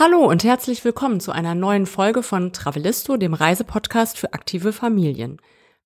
Hallo und herzlich willkommen zu einer neuen Folge von Travelisto, dem Reisepodcast für aktive Familien.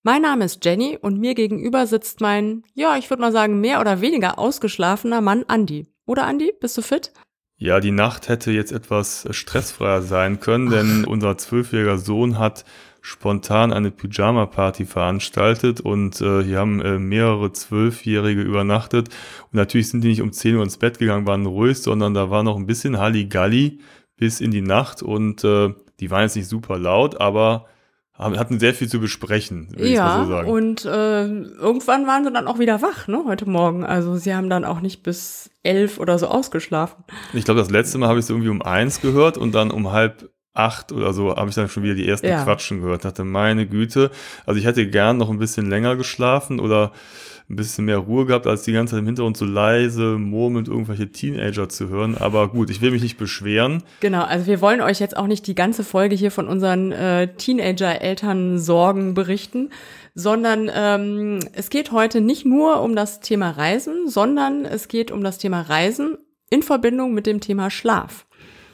Mein Name ist Jenny und mir gegenüber sitzt mein, ja, ich würde mal sagen, mehr oder weniger ausgeschlafener Mann Andi. Oder Andi, bist du fit? Ja, die Nacht hätte jetzt etwas stressfreier sein können, denn unser zwölfjähriger Sohn hat spontan eine Pyjama-Party veranstaltet und äh, hier haben äh, mehrere Zwölfjährige übernachtet. Und natürlich sind die nicht um 10 Uhr ins Bett gegangen, waren ruhig, sondern da war noch ein bisschen Halligalli bis in die Nacht und äh, die waren jetzt nicht super laut, aber hatten sehr viel zu besprechen, will ja, ich so sagen. und äh, irgendwann waren sie dann auch wieder wach, ne, heute Morgen. Also sie haben dann auch nicht bis elf oder so ausgeschlafen. Ich glaube, das letzte Mal habe ich es irgendwie um eins gehört und dann um halb acht oder so habe ich dann schon wieder die ersten ja. Quatschen gehört. Dachte, meine Güte, also ich hätte gern noch ein bisschen länger geschlafen oder ein bisschen mehr Ruhe gehabt, als die ganze Zeit im Hintergrund so leise murmelnd irgendwelche Teenager zu hören. Aber gut, ich will mich nicht beschweren. Genau, also wir wollen euch jetzt auch nicht die ganze Folge hier von unseren äh, Teenager-Eltern Sorgen berichten, sondern ähm, es geht heute nicht nur um das Thema Reisen, sondern es geht um das Thema Reisen in Verbindung mit dem Thema Schlaf.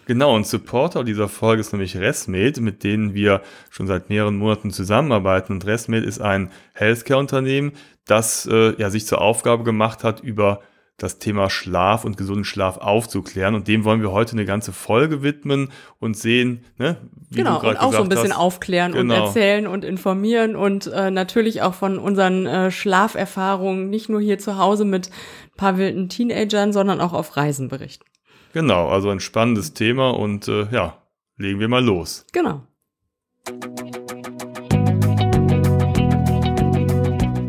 Genau, und Supporter dieser Folge ist nämlich Resmate, mit denen wir schon seit mehreren Monaten zusammenarbeiten. Und Resmate ist ein Healthcare-Unternehmen, das äh, ja, sich zur Aufgabe gemacht hat, über das Thema Schlaf und gesunden Schlaf aufzuklären. Und dem wollen wir heute eine ganze Folge widmen und sehen, ne, wie genau, du und auch so ein bisschen hast. aufklären genau. und erzählen und informieren und äh, natürlich auch von unseren äh, Schlaferfahrungen, nicht nur hier zu Hause mit ein paar wilden Teenagern, sondern auch auf Reisen berichten. Genau, also ein spannendes Thema und äh, ja, legen wir mal los. Genau.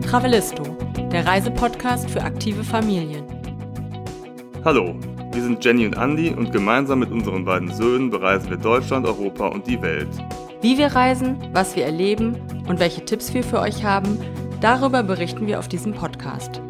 Travelisto, der Reisepodcast für aktive Familien. Hallo, wir sind Jenny und Andy und gemeinsam mit unseren beiden Söhnen bereisen wir Deutschland, Europa und die Welt. Wie wir reisen, was wir erleben und welche Tipps wir für euch haben, darüber berichten wir auf diesem Podcast.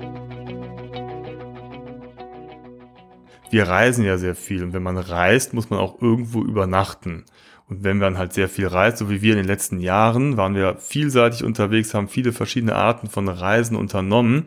Wir reisen ja sehr viel und wenn man reist, muss man auch irgendwo übernachten. Und wenn man halt sehr viel reist, so wie wir in den letzten Jahren, waren wir vielseitig unterwegs, haben viele verschiedene Arten von Reisen unternommen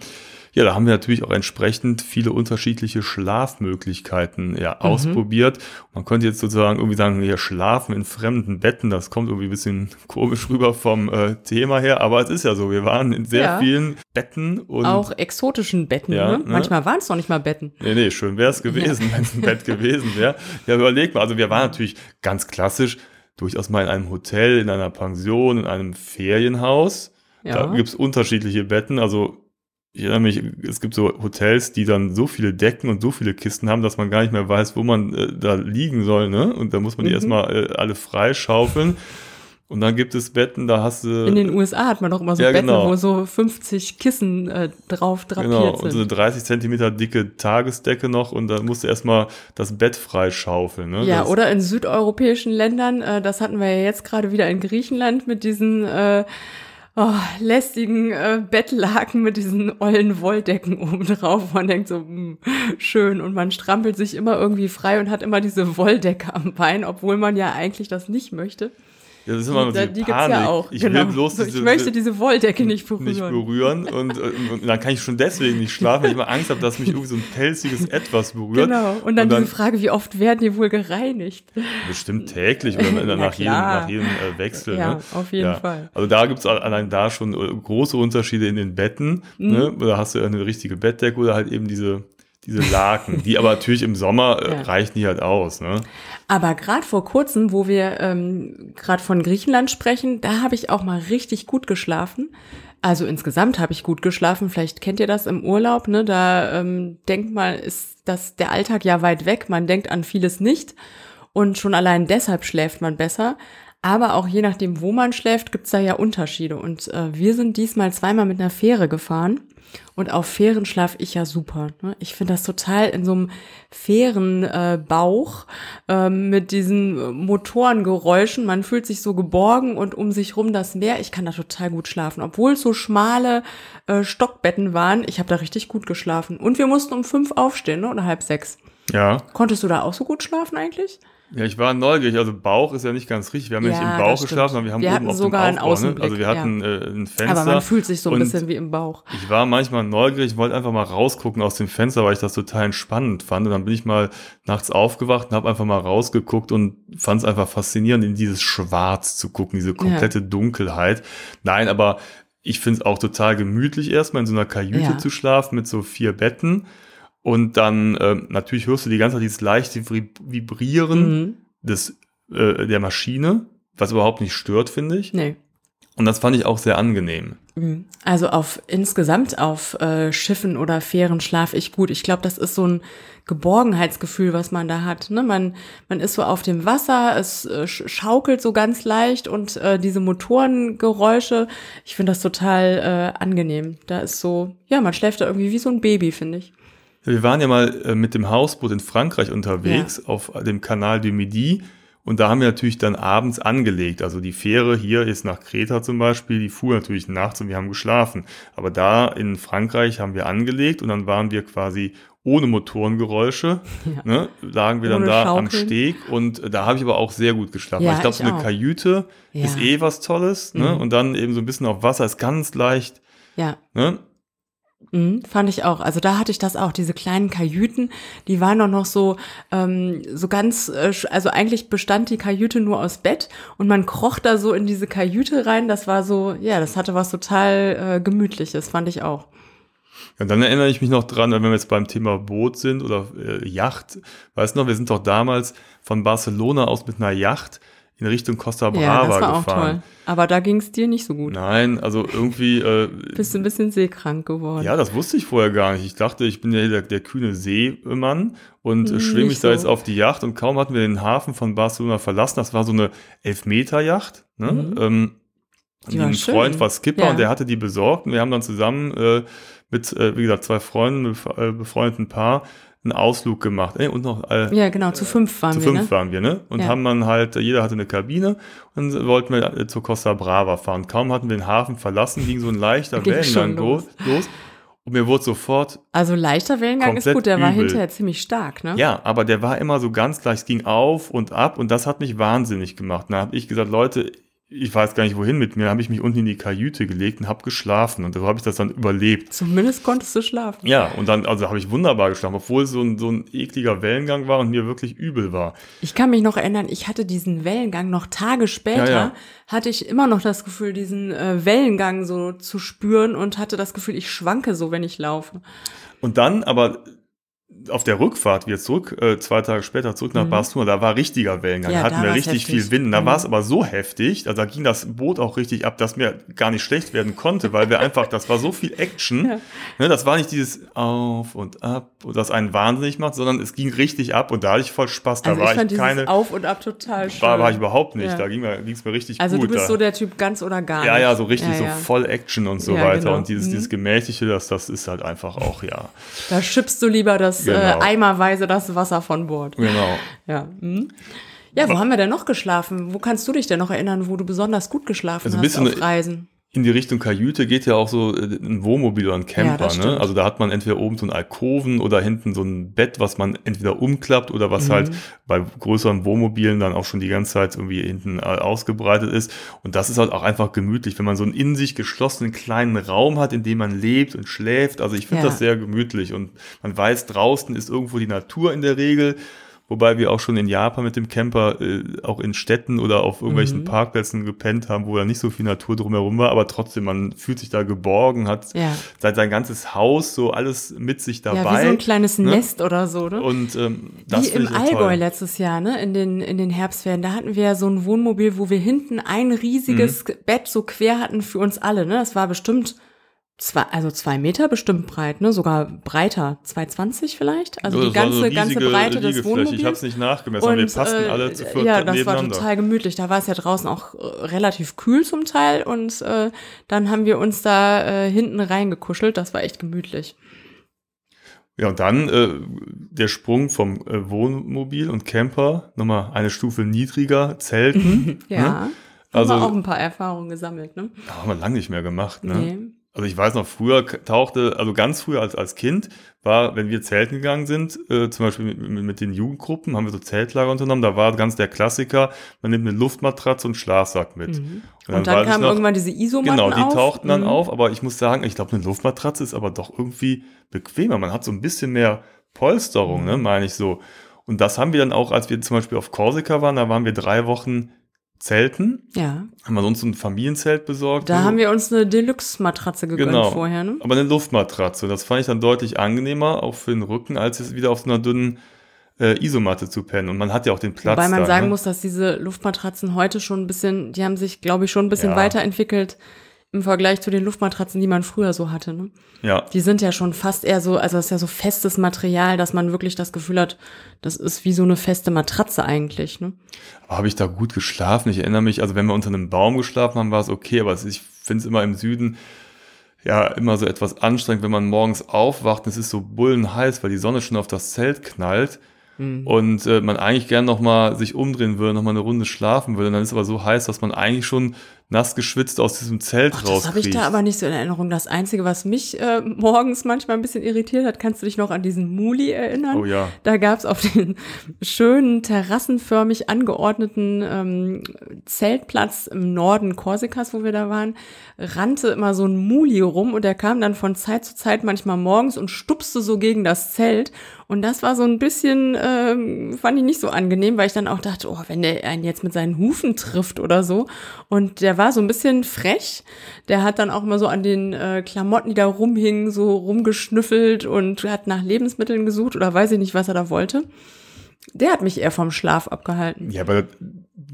ja, da haben wir natürlich auch entsprechend viele unterschiedliche Schlafmöglichkeiten ja, mhm. ausprobiert. Man könnte jetzt sozusagen irgendwie sagen, hier schlafen in fremden Betten, das kommt irgendwie ein bisschen komisch rüber vom äh, Thema her, aber es ist ja so, wir waren in sehr ja. vielen Betten und auch exotischen Betten, ja, ne? Manchmal waren es noch nicht mal Betten. Nee, nee, schön wäre es gewesen, ja. wenn es ein Bett gewesen wäre. Ja, überleg mal, also wir waren natürlich ganz klassisch durchaus mal in einem Hotel, in einer Pension, in einem Ferienhaus. Ja. Da gibt's unterschiedliche Betten. Also ich erinnere mich, es gibt so Hotels, die dann so viele Decken und so viele Kisten haben, dass man gar nicht mehr weiß, wo man äh, da liegen soll, ne? Und da muss man die mhm. erstmal äh, alle freischaufeln. Und dann gibt es Betten, da hast du. In den USA hat man doch immer so ja, Betten, genau. wo so 50 Kissen äh, drauf drapiert genau. sind. Und so eine 30 Zentimeter dicke Tagesdecke noch und dann musst du erstmal das Bett freischaufeln. Ne? Ja, das oder in südeuropäischen Ländern, äh, das hatten wir ja jetzt gerade wieder in Griechenland mit diesen äh, oh, lästigen äh, Bettlaken mit diesen ollen Wolldecken oben drauf. Man denkt so, mh, hm, schön. Und man strampelt sich immer irgendwie frei und hat immer diese Wolldecke am Bein, obwohl man ja eigentlich das nicht möchte. Ja, das ist immer die, die Panik. Ja auch. Ich genau. will bloß diese, ich möchte diese Wolldecke nicht berühren. Nicht berühren und, und, und, dann kann ich schon deswegen nicht schlafen, weil ich immer Angst habe, dass mich irgendwie so ein pelziges Etwas berührt. Genau. Und dann, und dann diese Frage, wie oft werden die wohl gereinigt? Bestimmt täglich oder nach, jedem, nach jedem äh, Wechsel. Ja, ne? auf jeden ja. Fall. Also da gibt es allein da schon äh, große Unterschiede in den Betten. Mhm. Ne? Da hast du eine richtige Bettdecke oder halt eben diese diese Laken, die aber natürlich im Sommer äh, ja. reichen die halt aus. Ne? Aber gerade vor kurzem, wo wir ähm, gerade von Griechenland sprechen, da habe ich auch mal richtig gut geschlafen. Also insgesamt habe ich gut geschlafen. Vielleicht kennt ihr das im Urlaub. Ne? Da ähm, denkt man, ist das der Alltag ja weit weg. Man denkt an vieles nicht und schon allein deshalb schläft man besser. Aber auch je nachdem, wo man schläft, gibt's da ja Unterschiede. Und äh, wir sind diesmal zweimal mit einer Fähre gefahren. Und auf Fähren schlaf ich ja super. Ne? Ich finde das total in so einem Fährenbauch äh, äh, mit diesen Motorengeräuschen. Man fühlt sich so geborgen und um sich rum das Meer. Ich kann da total gut schlafen. Obwohl es so schmale äh, Stockbetten waren, ich habe da richtig gut geschlafen. Und wir mussten um fünf aufstehen ne? oder halb sechs. Ja. Konntest du da auch so gut schlafen eigentlich? Ja, ich war neugierig. Also Bauch ist ja nicht ganz richtig. Wir haben ja, nicht Ja, im Bauch geschlafen, sondern wir haben Wir oben hatten auf sogar einen dem Aufbau. Ne? Außenblick, Also wir hatten äh, ein Fenster. Aber man fühlt sich so ein bisschen wie im Bauch. Ich war manchmal neugierig, wollte einfach mal rausgucken aus dem Fenster, weil ich das total entspannend fand. Und dann bin ich mal nachts aufgewacht und habe einfach mal rausgeguckt und fand es einfach faszinierend, in dieses Schwarz zu gucken, diese komplette Dunkelheit. Nein, aber ich finde es auch total gemütlich, erstmal in so einer Kajüte Ja. zu schlafen mit so vier Betten. Und dann ähm, natürlich hörst du die ganze Zeit dieses leichte Vib- Vibrieren Mhm. des, äh, der Maschine, was überhaupt nicht stört, finde ich. Nee. Und das fand ich auch sehr angenehm. Mhm. Also auf insgesamt auf äh, Schiffen oder Fähren schlafe ich gut. Ich glaube, das ist so ein Geborgenheitsgefühl, was man da hat. Ne? Man, man ist so auf dem Wasser, es äh, sch- schaukelt so ganz leicht und äh, diese Motorengeräusche, ich finde das total äh, angenehm. Da ist so, ja, man schläft da irgendwie wie so ein Baby, finde ich. Wir waren ja mal äh, mit dem Hausboot in Frankreich unterwegs auf dem Kanal du Midi und da haben wir natürlich dann abends angelegt. Also die Fähre hier ist nach Kreta zum Beispiel, die fuhr natürlich nachts und wir haben geschlafen. Aber da in Frankreich haben wir angelegt und dann waren wir quasi ohne Motorengeräusche, Ja. ne, lagen wir dann Ohne da am Schaukeln. Steg und da habe ich aber auch sehr gut geschlafen. Ja, ich glaube, so eine auch. Kajüte Ja. ist eh was Tolles ne? Mhm. und dann eben so ein bisschen auf Wasser ist ganz leicht. Ja, Ne? Mhm, fand ich auch. Also da hatte ich das auch, diese kleinen Kajüten, die waren doch noch so, ähm, so ganz, äh, also eigentlich bestand die Kajüte nur aus Bett und man kroch da so in diese Kajüte rein. Das war so, ja, das hatte was total äh, Gemütliches, fand ich auch. Ja, dann erinnere ich mich noch dran, wenn wir jetzt beim Thema Boot sind oder äh, Yacht. Weißt du noch, wir sind doch damals von Barcelona aus mit einer Yacht in Richtung Costa Brava ja, das war auch gefahren. toll. Aber da ging es dir nicht so gut. Nein, also irgendwie, äh, Bist du ein bisschen seekrank geworden. ja, das wusste ich vorher gar nicht. Ich dachte, ich bin ja der, der kühne Seemann und äh, Hm, schwimme ich da so. jetzt auf die Yacht und kaum hatten wir den Hafen von Barcelona verlassen. Das war so eine Elfmeter-Yacht. Ne? Mhm. Ähm, Die ein schön. Freund war Skipper Ja. und der hatte die besorgt und wir haben dann zusammen äh, mit, äh, wie gesagt, zwei Freunden, bef- äh, befreundeten Paar, einen Ausflug gemacht. Äh, und noch äh, Ja, genau, zu fünf waren zu wir, fünf ne? waren wir, ne? Und Ja. haben dann halt, jeder hatte eine Kabine und dann wollten wir äh, zur Costa Brava fahren. Kaum hatten wir den Hafen verlassen, ging so ein leichter Wellengang los. los. Und mir wurde sofort, Also leichter Wellengang ist gut, der war übel. hinterher ziemlich stark, ne? ja, aber der war immer so ganz gleich, es ging auf und ab und das hat mich wahnsinnig gemacht. Da habe ich gesagt, Leute, ich weiß gar nicht wohin mit mir, habe ich mich unten in die Kajüte gelegt und habe geschlafen und so habe ich das dann überlebt. Zumindest konntest du schlafen. Ja, und dann, also habe ich wunderbar geschlafen, obwohl es so ein, so ein ekliger Wellengang war und mir wirklich übel war. Ich kann mich noch erinnern, ich hatte diesen Wellengang noch Tage später, Ja, ja. hatte ich immer noch das Gefühl, diesen äh, Wellengang so zu spüren und hatte das Gefühl, ich schwanke so, wenn ich laufe. Und dann aber auf der Rückfahrt wieder zurück, äh, zwei Tage später zurück nach Barcelona, da war richtiger Wellengang. Mhm. Ja, da hatten wir richtig heftig. viel Wind. Da Mhm. war es aber so heftig, also da ging das Boot auch richtig ab, dass mir gar nicht schlecht werden konnte, weil wir einfach, das war so viel Action. Ja. Ne, das war nicht dieses Auf und Ab, das einen wahnsinnig macht, sondern es ging richtig ab und da hatte ich voll Spaß. Da Also war ich fand ich keine, Auf und Ab total schön. war, war ich überhaupt nicht. Ja. Da ging mir, ging's mir richtig also gut. du bist da. so der Typ ganz oder gar Ja, nicht. ja, so richtig, Ja, ja. so voll Action und so Ja, weiter. genau. Und dieses, Mhm. dieses Gemächliche, das, das ist halt einfach auch, ja. Da schippst du lieber das äh, Genau. eimerweise das Wasser von Bord. Genau. Ja. Mhm. Ja, wo haben wir denn noch geschlafen? Wo kannst du dich denn noch erinnern, wo du besonders gut geschlafen Also ein hast bisschen auf Reisen? In die Richtung Kajüte geht ja auch so äh, ein Wohnmobil oder ein Ja, Camper. das ne? Also da hat man entweder oben so einen Alkoven oder hinten so ein Bett, was man entweder umklappt oder was Mhm. halt bei größeren Wohnmobilen dann auch schon die ganze Zeit irgendwie hinten äh, ausgebreitet ist. Und das ist halt auch einfach gemütlich, wenn man so einen in sich geschlossenen kleinen Raum hat, in dem man lebt und schläft. Also ich finde Ja. das sehr gemütlich und man weiß, draußen ist irgendwo die Natur in der Regel. Wobei wir auch schon in Japan mit dem Camper äh, auch in Städten oder auf irgendwelchen Mhm. Parkplätzen gepennt haben, wo da nicht so viel Natur drumherum war, aber trotzdem, man fühlt sich da geborgen, hat Ja. sein, sein ganzes Haus so alles mit sich dabei. Ja, wie so ein kleines ne? Nest oder so, ne? Und ähm, das Wie im so Allgäu toll. letztes Jahr, ne? In den, in den Herbstferien. Da hatten wir ja so ein Wohnmobil, wo wir hinten ein riesiges Mhm. Bett so quer hatten für uns alle, ne? Das war bestimmt zwei, also zwei Meter bestimmt breit, ne? Sogar breiter. 2,20 vielleicht? Also So, die ganze, so ganze Breite des. Wohnmobils. Ich habe es nicht nachgemessen, aber wir passten äh, alle zu viert Ja, das war total gemütlich. Da war es ja draußen auch äh, relativ kühl zum Teil und äh, dann haben wir uns da äh, hinten reingekuschelt. Das war echt gemütlich. Ja, und dann äh, der Sprung vom äh, Wohnmobil und Camper, nochmal eine Stufe niedriger, Zelten. Ja. Also- haben wir auch ein paar Erfahrungen gesammelt, ne? Da haben wir lange nicht mehr gemacht. Ne? Nee. Also ich weiß noch, früher tauchte, also ganz früher als, als Kind, war, wenn wir zelten gegangen sind, äh, zum Beispiel mit, mit, den Jugendgruppen, haben wir so Zeltlager unternommen, da war ganz der Klassiker, man nimmt eine Luftmatratze und Schlafsack mit. Mhm. Und, und dann, kamen noch, irgendwann diese Isomatten Genau, die auf. tauchten dann Mhm. auf, aber ich muss sagen, ich glaube, eine Luftmatratze ist aber doch irgendwie bequemer. Man hat so ein bisschen mehr Polsterung, Mhm. ne, meine ich so. Und das haben wir dann auch, als wir zum Beispiel auf Korsika waren, da waren wir drei Wochen zelten, Ja, haben wir uns ein Familienzelt besorgt. da so. haben wir uns eine Deluxe-Matratze gegönnt Genau. vorher, ne? Aber eine Luftmatratze. Das fand ich dann deutlich angenehmer, auch für den Rücken, als jetzt wieder auf so einer dünnen äh, Isomatte zu pennen. Und man hat ja auch den Platz. Wobei man da, sagen ne? muss, dass diese Luftmatratzen heute schon ein bisschen, die haben sich, glaube ich, schon ein bisschen Ja. weiterentwickelt im Vergleich zu den Luftmatratzen, die man früher so hatte. Ne? Ja, Die sind ja schon fast eher so, also das ist ja so festes Material, dass man wirklich das Gefühl hat, das ist wie so eine feste Matratze eigentlich. Ne? habe ich da gut geschlafen? Ich erinnere mich, also wenn wir unter einem Baum geschlafen haben, war es okay, aber ich finde es immer im Süden ja immer so etwas anstrengend, wenn man morgens aufwacht und es ist so bullenheiß, weil die Sonne schon auf das Zelt knallt Mhm. und äh, man eigentlich gern noch mal sich umdrehen würde, noch mal eine Runde schlafen würde. Und dann ist es aber so heiß, dass man eigentlich schon nass geschwitzt aus diesem Zelt Ach, das habe ich da aber nicht so in Erinnerung. Das Einzige, was mich äh, morgens manchmal ein bisschen irritiert hat, kannst du dich noch an diesen Muli erinnern? Oh ja. Da gab's auf den schönen terrassenförmig angeordneten ähm, Zeltplatz im Norden Korsikas, wo wir da waren, rannte immer so ein Muli rum und der kam dann von Zeit zu Zeit manchmal morgens und stupste so gegen das Zelt. Und das war so ein bisschen, ähm, fand ich nicht so angenehm, weil ich dann auch dachte, oh, wenn der einen jetzt mit seinen Hufen trifft oder so. Und der war so ein bisschen frech. Der hat dann auch immer so an den äh, Klamotten, die da rumhingen, so rumgeschnüffelt und hat nach Lebensmitteln gesucht oder weiß ich nicht, was er da wollte. Der hat mich eher vom Schlaf abgehalten. Ja, aber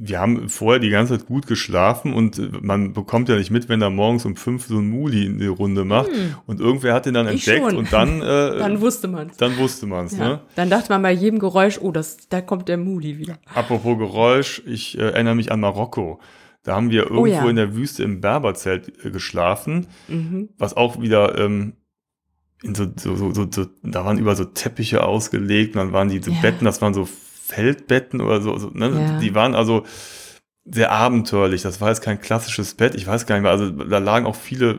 wir haben vorher die ganze Zeit gut geschlafen und man bekommt ja nicht mit, wenn er morgens um fünf so ein Muli in die Runde macht und irgendwer hat den dann Hm. Ich entdeckt schon. und dann, äh, Dann wusste man's. dann wusste man's. Ja. Ne? Dann dachte man bei jedem Geräusch, oh, das, da kommt der Muli wieder. Apropos Geräusch, ich äh, erinnere mich an Marokko. Da haben wir irgendwo Oh ja. in der Wüste im Berberzelt äh, geschlafen, Mhm. was auch wieder ähm, in so, so, so, so, so, da waren über so Teppiche ausgelegt und dann waren diese Ja. Betten, das waren so Feldbetten oder so, so ne? Ja. die waren also sehr abenteuerlich. Das war jetzt kein klassisches Bett, ich weiß gar nicht mehr, also da lagen auch viele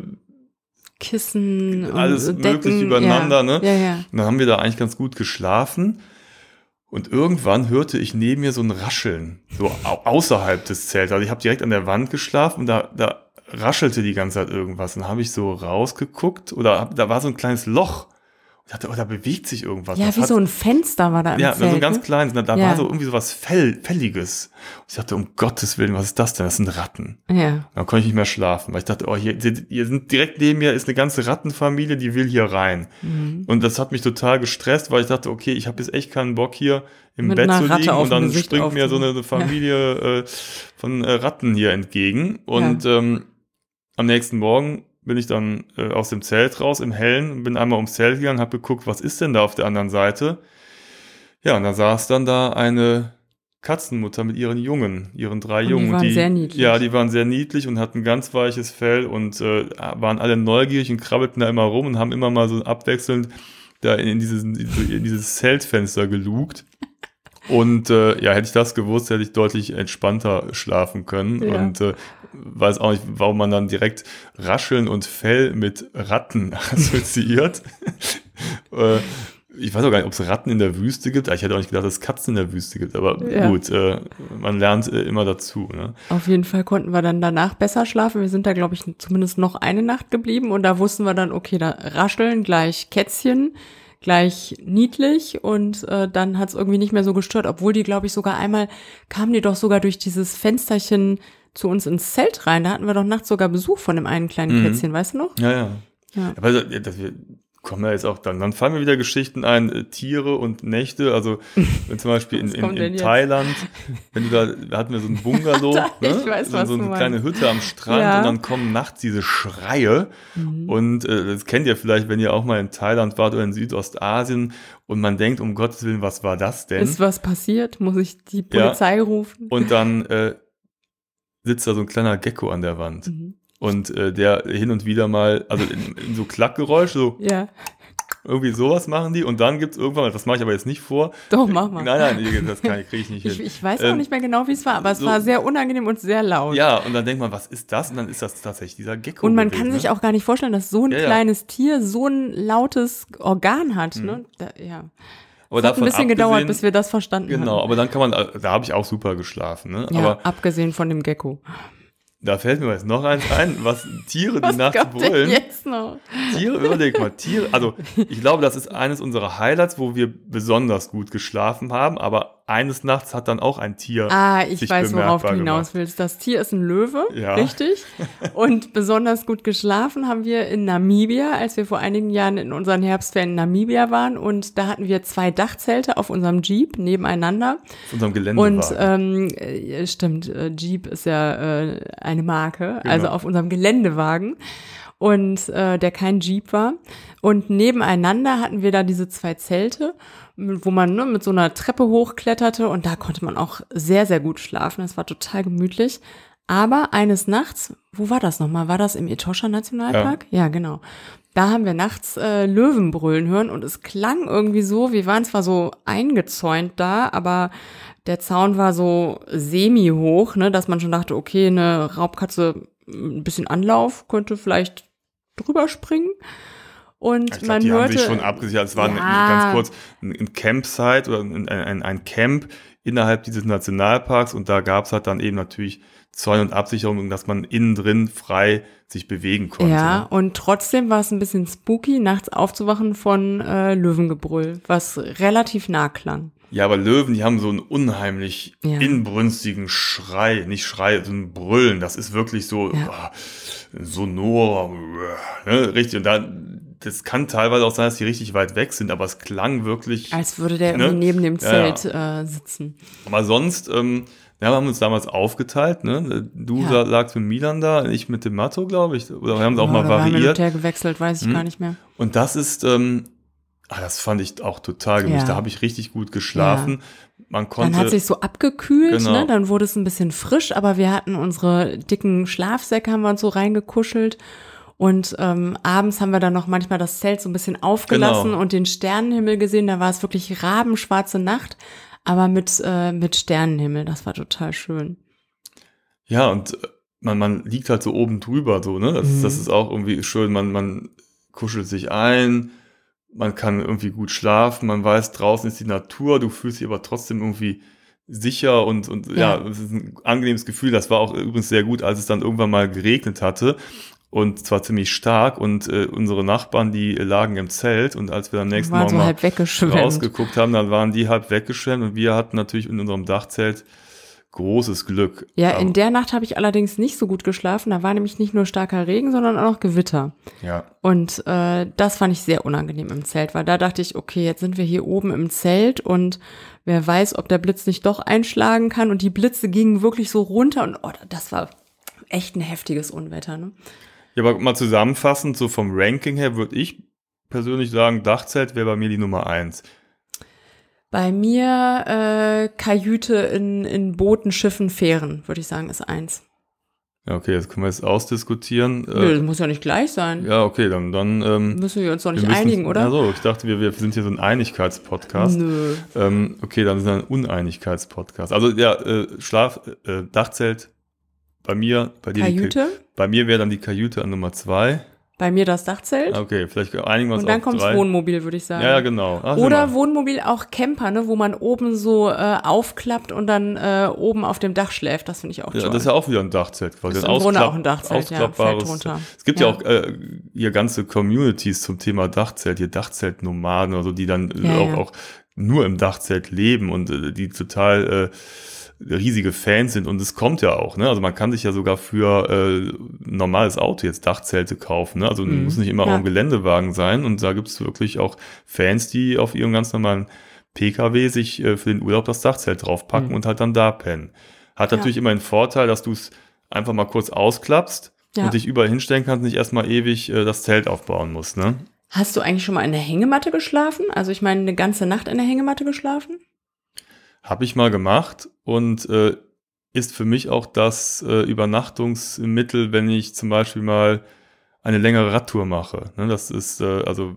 Kissen und Alles Decken. möglich übereinander, ja. ne? Ja, ja. Und dann haben wir da eigentlich ganz gut geschlafen. Und irgendwann hörte ich neben mir so ein Rascheln, so au außerhalb des Zelts. Also ich habe direkt an der Wand geschlafen und da, da raschelte die ganze Zeit irgendwas. Und dann habe ich so rausgeguckt oder hab, da war so ein kleines Loch. Und dachte, oh, da bewegt sich irgendwas. Ja, Das wie hat- so ein Fenster war da im ja, Zelt. so ein ganz ne? kleines. Da, da Ja. war so irgendwie so was Fell, Felliges. Und ich dachte, um Gottes Willen, was ist das denn? Das sind Ratten. Ja. Dann konnte ich nicht mehr schlafen, weil ich dachte, oh, hier, hier sind direkt neben mir ist eine ganze Rattenfamilie, die will hier rein. Mhm. Und das hat mich total gestresst, weil ich dachte, okay, ich habe jetzt echt keinen Bock hier im Mit Bett zu liegen und dann Gesicht springt mir so eine. Familie äh, von äh, Ratten hier entgegen. Und ähm, am nächsten Morgen bin ich dann äh, aus dem Zelt raus im Hellen, bin einmal ums Zelt gegangen, habe geguckt, was ist denn da auf der anderen Seite? Ja, und da saß dann da eine Katzenmutter mit ihren Jungen, ihren drei Und die Jungen. waren sehr niedlich. Ja, die waren sehr niedlich und hatten ganz weiches Fell und äh, waren alle neugierig und krabbelten da immer rum und haben immer mal so abwechselnd da in dieses, in dieses Zeltfenster gelugt. Und äh, ja, hätte ich das gewusst, hätte ich deutlich entspannter schlafen können. Ja. Und äh, weiß auch nicht, warum man dann direkt Rascheln und Fell mit Ratten assoziiert. äh, ich weiß auch gar nicht, ob es Ratten in der Wüste gibt. Ich hätte auch nicht gedacht, dass es Katzen in der Wüste gibt. Aber Ja. gut, äh, man lernt äh, immer dazu. Ne? Auf jeden Fall konnten wir dann danach besser schlafen. Wir sind da, glaube ich, zumindest noch eine Nacht geblieben und da wussten wir dann, okay, da rascheln gleich Kätzchen, gleich niedlich und äh, dann hat es irgendwie nicht mehr so gestört, obwohl die, glaube ich, sogar einmal kamen die doch sogar durch dieses Fensterchen zu uns ins Zelt rein. Da hatten wir doch nachts sogar Besuch von dem einen kleinen Mhm. Kätzchen, weißt du noch? Ja, ja. Ja. Aber das, kommen ja jetzt auch dann. Dann fallen mir wieder Geschichten ein, äh, Tiere und Nächte. Also wenn zum Beispiel in, in, in? Thailand, wenn du da, da hatten wir so ein Bungalow, Ich ne? weiß, so, so eine kleine Hütte am Strand Ja. und dann kommen nachts diese Schreie. Mhm. Und äh, das kennt ihr vielleicht, wenn ihr auch mal in Thailand wart oder in Südostasien und man denkt, um Gottes Willen, was war das denn? Ist was passiert? Muss ich die Polizei rufen? Und dann äh, sitzt da so ein kleiner Gecko an der Wand. Mhm. Und äh, der hin und wieder mal, also in, in so Klackgeräusch, so Ja. Irgendwie sowas machen die und dann gibt es irgendwann, das mache ich aber jetzt nicht vor. Doch, mach mal. Nein, nein, das kann, kriege ich nicht Ich, hin. ich weiß Ähm, auch nicht mehr genau, wie es war, aber es so- war sehr unangenehm und sehr laut. Ja, und dann denkt man, was ist das? Und dann ist das tatsächlich dieser Gecko. Und man gewesen, kann sich ne? auch gar nicht vorstellen, dass so ein Ja, ja. kleines Tier so ein lautes Organ hat. Ne? Da, ja. aber Es hat ein bisschen gedauert, bis wir das verstanden Genau, haben. aber dann kann man, da habe ich auch super geschlafen. Ne? Ja, Aber abgesehen von dem Gecko. Da fällt mir jetzt noch eins ein, was Tiere, die Was nachts kommt denn brüllen. jetzt noch? Tiere, überleg mal, Tiere, also ich glaube, das ist eines unserer Highlights, wo wir besonders gut geschlafen haben, aber eines Nachts hat dann auch ein Tier Ah, ich sich weiß, worauf du hinaus gemacht. willst. Das Tier ist ein Löwe, Ja. richtig. Und besonders gut geschlafen haben wir in Namibia, als wir vor einigen Jahren in unseren Herbstferien in Namibia waren. Und da hatten wir zwei Dachzelte auf unserem Jeep nebeneinander. Auf unserem Und Geländewagen. ähm, äh, stimmt, äh, Jeep ist ja äh, eine Marke, Genau. also auf unserem Geländewagen und äh, der kein Jeep war. Und nebeneinander hatten wir da diese zwei Zelte, wo man ne, mit so einer Treppe hochkletterte und da konnte man auch sehr, sehr gut schlafen. Das war total gemütlich. Aber eines Nachts, wo war das nochmal? War das im Etosha Nationalpark? Ja, genau. Da haben wir nachts äh, Löwen brüllen hören und es klang irgendwie so, wir waren zwar so eingezäunt da, aber der Zaun war so semi-hoch, ne, dass man schon dachte, okay, eine Raubkatze, ein bisschen Anlauf, könnte vielleicht drüber springen. Und Ich glaube, man die hörte. haben sich schon abgesichert. Es war ein- Ja. ganz kurz ein, ein Campsite oder ein, ein, ein Camp innerhalb dieses Nationalparks und da gab es halt dann eben natürlich Zäune und Absicherungen, dass man innen drin frei sich bewegen konnte. Ja, ne? und trotzdem war es ein bisschen spooky, nachts aufzuwachen von äh, Löwengebrüll, was relativ nah klang. Ja, aber Löwen, die haben so einen unheimlich Ja. inbrünstigen Schrei, nicht Schrei, so ein Brüllen. Das ist wirklich so Ja. ah, sonor, ne, richtig. Und da, das kann teilweise auch sein, dass die richtig weit weg sind, aber es klang wirklich. Als würde der Ne? irgendwie neben dem Ja, ja. Zelt Äh, sitzen. Aber sonst, ähm, ja, wir haben uns damals aufgeteilt, ne? Du Ja. lagst mit Milan da, ich mit dem Matto, glaube ich. Oder wir haben es auch mal Oder wir haben hin und variiert. her gewechselt, weiß ich Hm. gar nicht mehr. Und das ist, ähm, ah, das fand ich auch total gemütlich. Ja. Da habe ich richtig gut geschlafen. Man konnte. Dann hat sich so abgekühlt, Genau. ne? dann wurde es ein bisschen frisch, aber wir hatten unsere dicken Schlafsäcke, haben wir uns so reingekuschelt. Und ähm, abends haben wir dann noch manchmal das Zelt so ein bisschen aufgelassen Genau. und den Sternenhimmel gesehen. Da war es wirklich rabenschwarze Nacht, aber mit, äh, mit Sternenhimmel. Das war total schön. Ja, und äh, man, man liegt halt so oben drüber, so, ne? Das, Mhm. das ist auch irgendwie schön. Man, man kuschelt sich ein, man kann irgendwie gut schlafen, man weiß, draußen ist die Natur, du fühlst dich aber trotzdem irgendwie sicher und, und ja, Ja. es ist ein angenehmes Gefühl. Das war auch übrigens sehr gut, als es dann irgendwann mal geregnet hatte. Und zwar ziemlich stark und äh, unsere Nachbarn, die lagen im Zelt und als wir am nächsten Morgen so rausgeguckt haben, dann waren die halb weggeschwemmt und wir hatten natürlich in unserem Dachzelt großes Glück. Ja, in der Nacht habe ich allerdings nicht so gut geschlafen. Da war nämlich nicht nur starker Regen, sondern auch noch Gewitter. ja. Und äh, das fand ich sehr unangenehm im Zelt, weil da dachte ich, okay, jetzt sind wir hier oben im Zelt und wer weiß, ob der Blitz nicht doch einschlagen kann. Und die Blitze gingen wirklich so runter und oh, das war echt ein heftiges Unwetter. Ne? Ja, aber mal zusammenfassend, so vom Ranking her würde ich persönlich sagen, Dachzelt wäre bei mir die Nummer eins. Bei mir äh, Kajüte in, in Booten, Schiffen, Fähren, würde ich sagen, ist eins. Ja, okay, das können wir jetzt ausdiskutieren. Nö, Äh, das muss ja nicht gleich sein. ja, okay, dann, dann ähm, Müssen wir uns doch wir nicht müssen- einigen, oder? Also, ich dachte, wir, wir sind hier so ein Einigkeitspodcast. Nö. Ähm, okay, dann ist es ein Uneinigkeitspodcast. Also ja, äh, Schlaf, äh, Dachzelt bei mir, bei dir die Ka- Kajüte, bei mir wäre dann die Kajüte an Nummer zwei. Bei mir das Dachzelt. Okay, vielleicht einigen wir uns und dann kommt. Wohnmobil, würde ich sagen. Ja, ja, genau. Ach, Oder mal. Wohnmobil auch Camper, ne, wo man oben so äh, aufklappt und dann äh, oben auf dem Dach schläft. Das finde ich auch Ja, toll. das ist ja auch wieder ein Dachzelt quasi. Ist ein im Grunde auch ein Dachzelt, ja, fällt. Es gibt ja, Ja. auch äh, hier ganze Communities zum Thema Dachzelt, hier Dachzeltnomaden oder so, die dann äh, Ja, auch, ja. auch nur im Dachzelt leben und äh, die total äh, riesige Fans sind und es kommt ja auch, ne? Also man kann sich ja sogar für äh, ein normales Auto jetzt Dachzelte kaufen, ne? Also Mhm. muss nicht immer Ja. auch ein Geländewagen sein und da gibt es wirklich auch Fans, die auf ihrem ganz normalen PKW sich äh, für den Urlaub das Dachzelt draufpacken Mhm. und halt dann da pennen. Hat Ja. natürlich immer den Vorteil, dass du es einfach mal kurz ausklappst Ja. und dich überall hinstellen kannst, nicht erstmal ewig äh, das Zelt aufbauen musst, ne? Hast du eigentlich schon mal in der Hängematte geschlafen? Also ich meine, eine ganze Nacht in der Hängematte geschlafen? Habe ich mal gemacht und äh, ist für mich auch das äh, Übernachtungsmittel, wenn ich zum Beispiel mal eine längere Radtour mache. Ne? Das ist, äh, also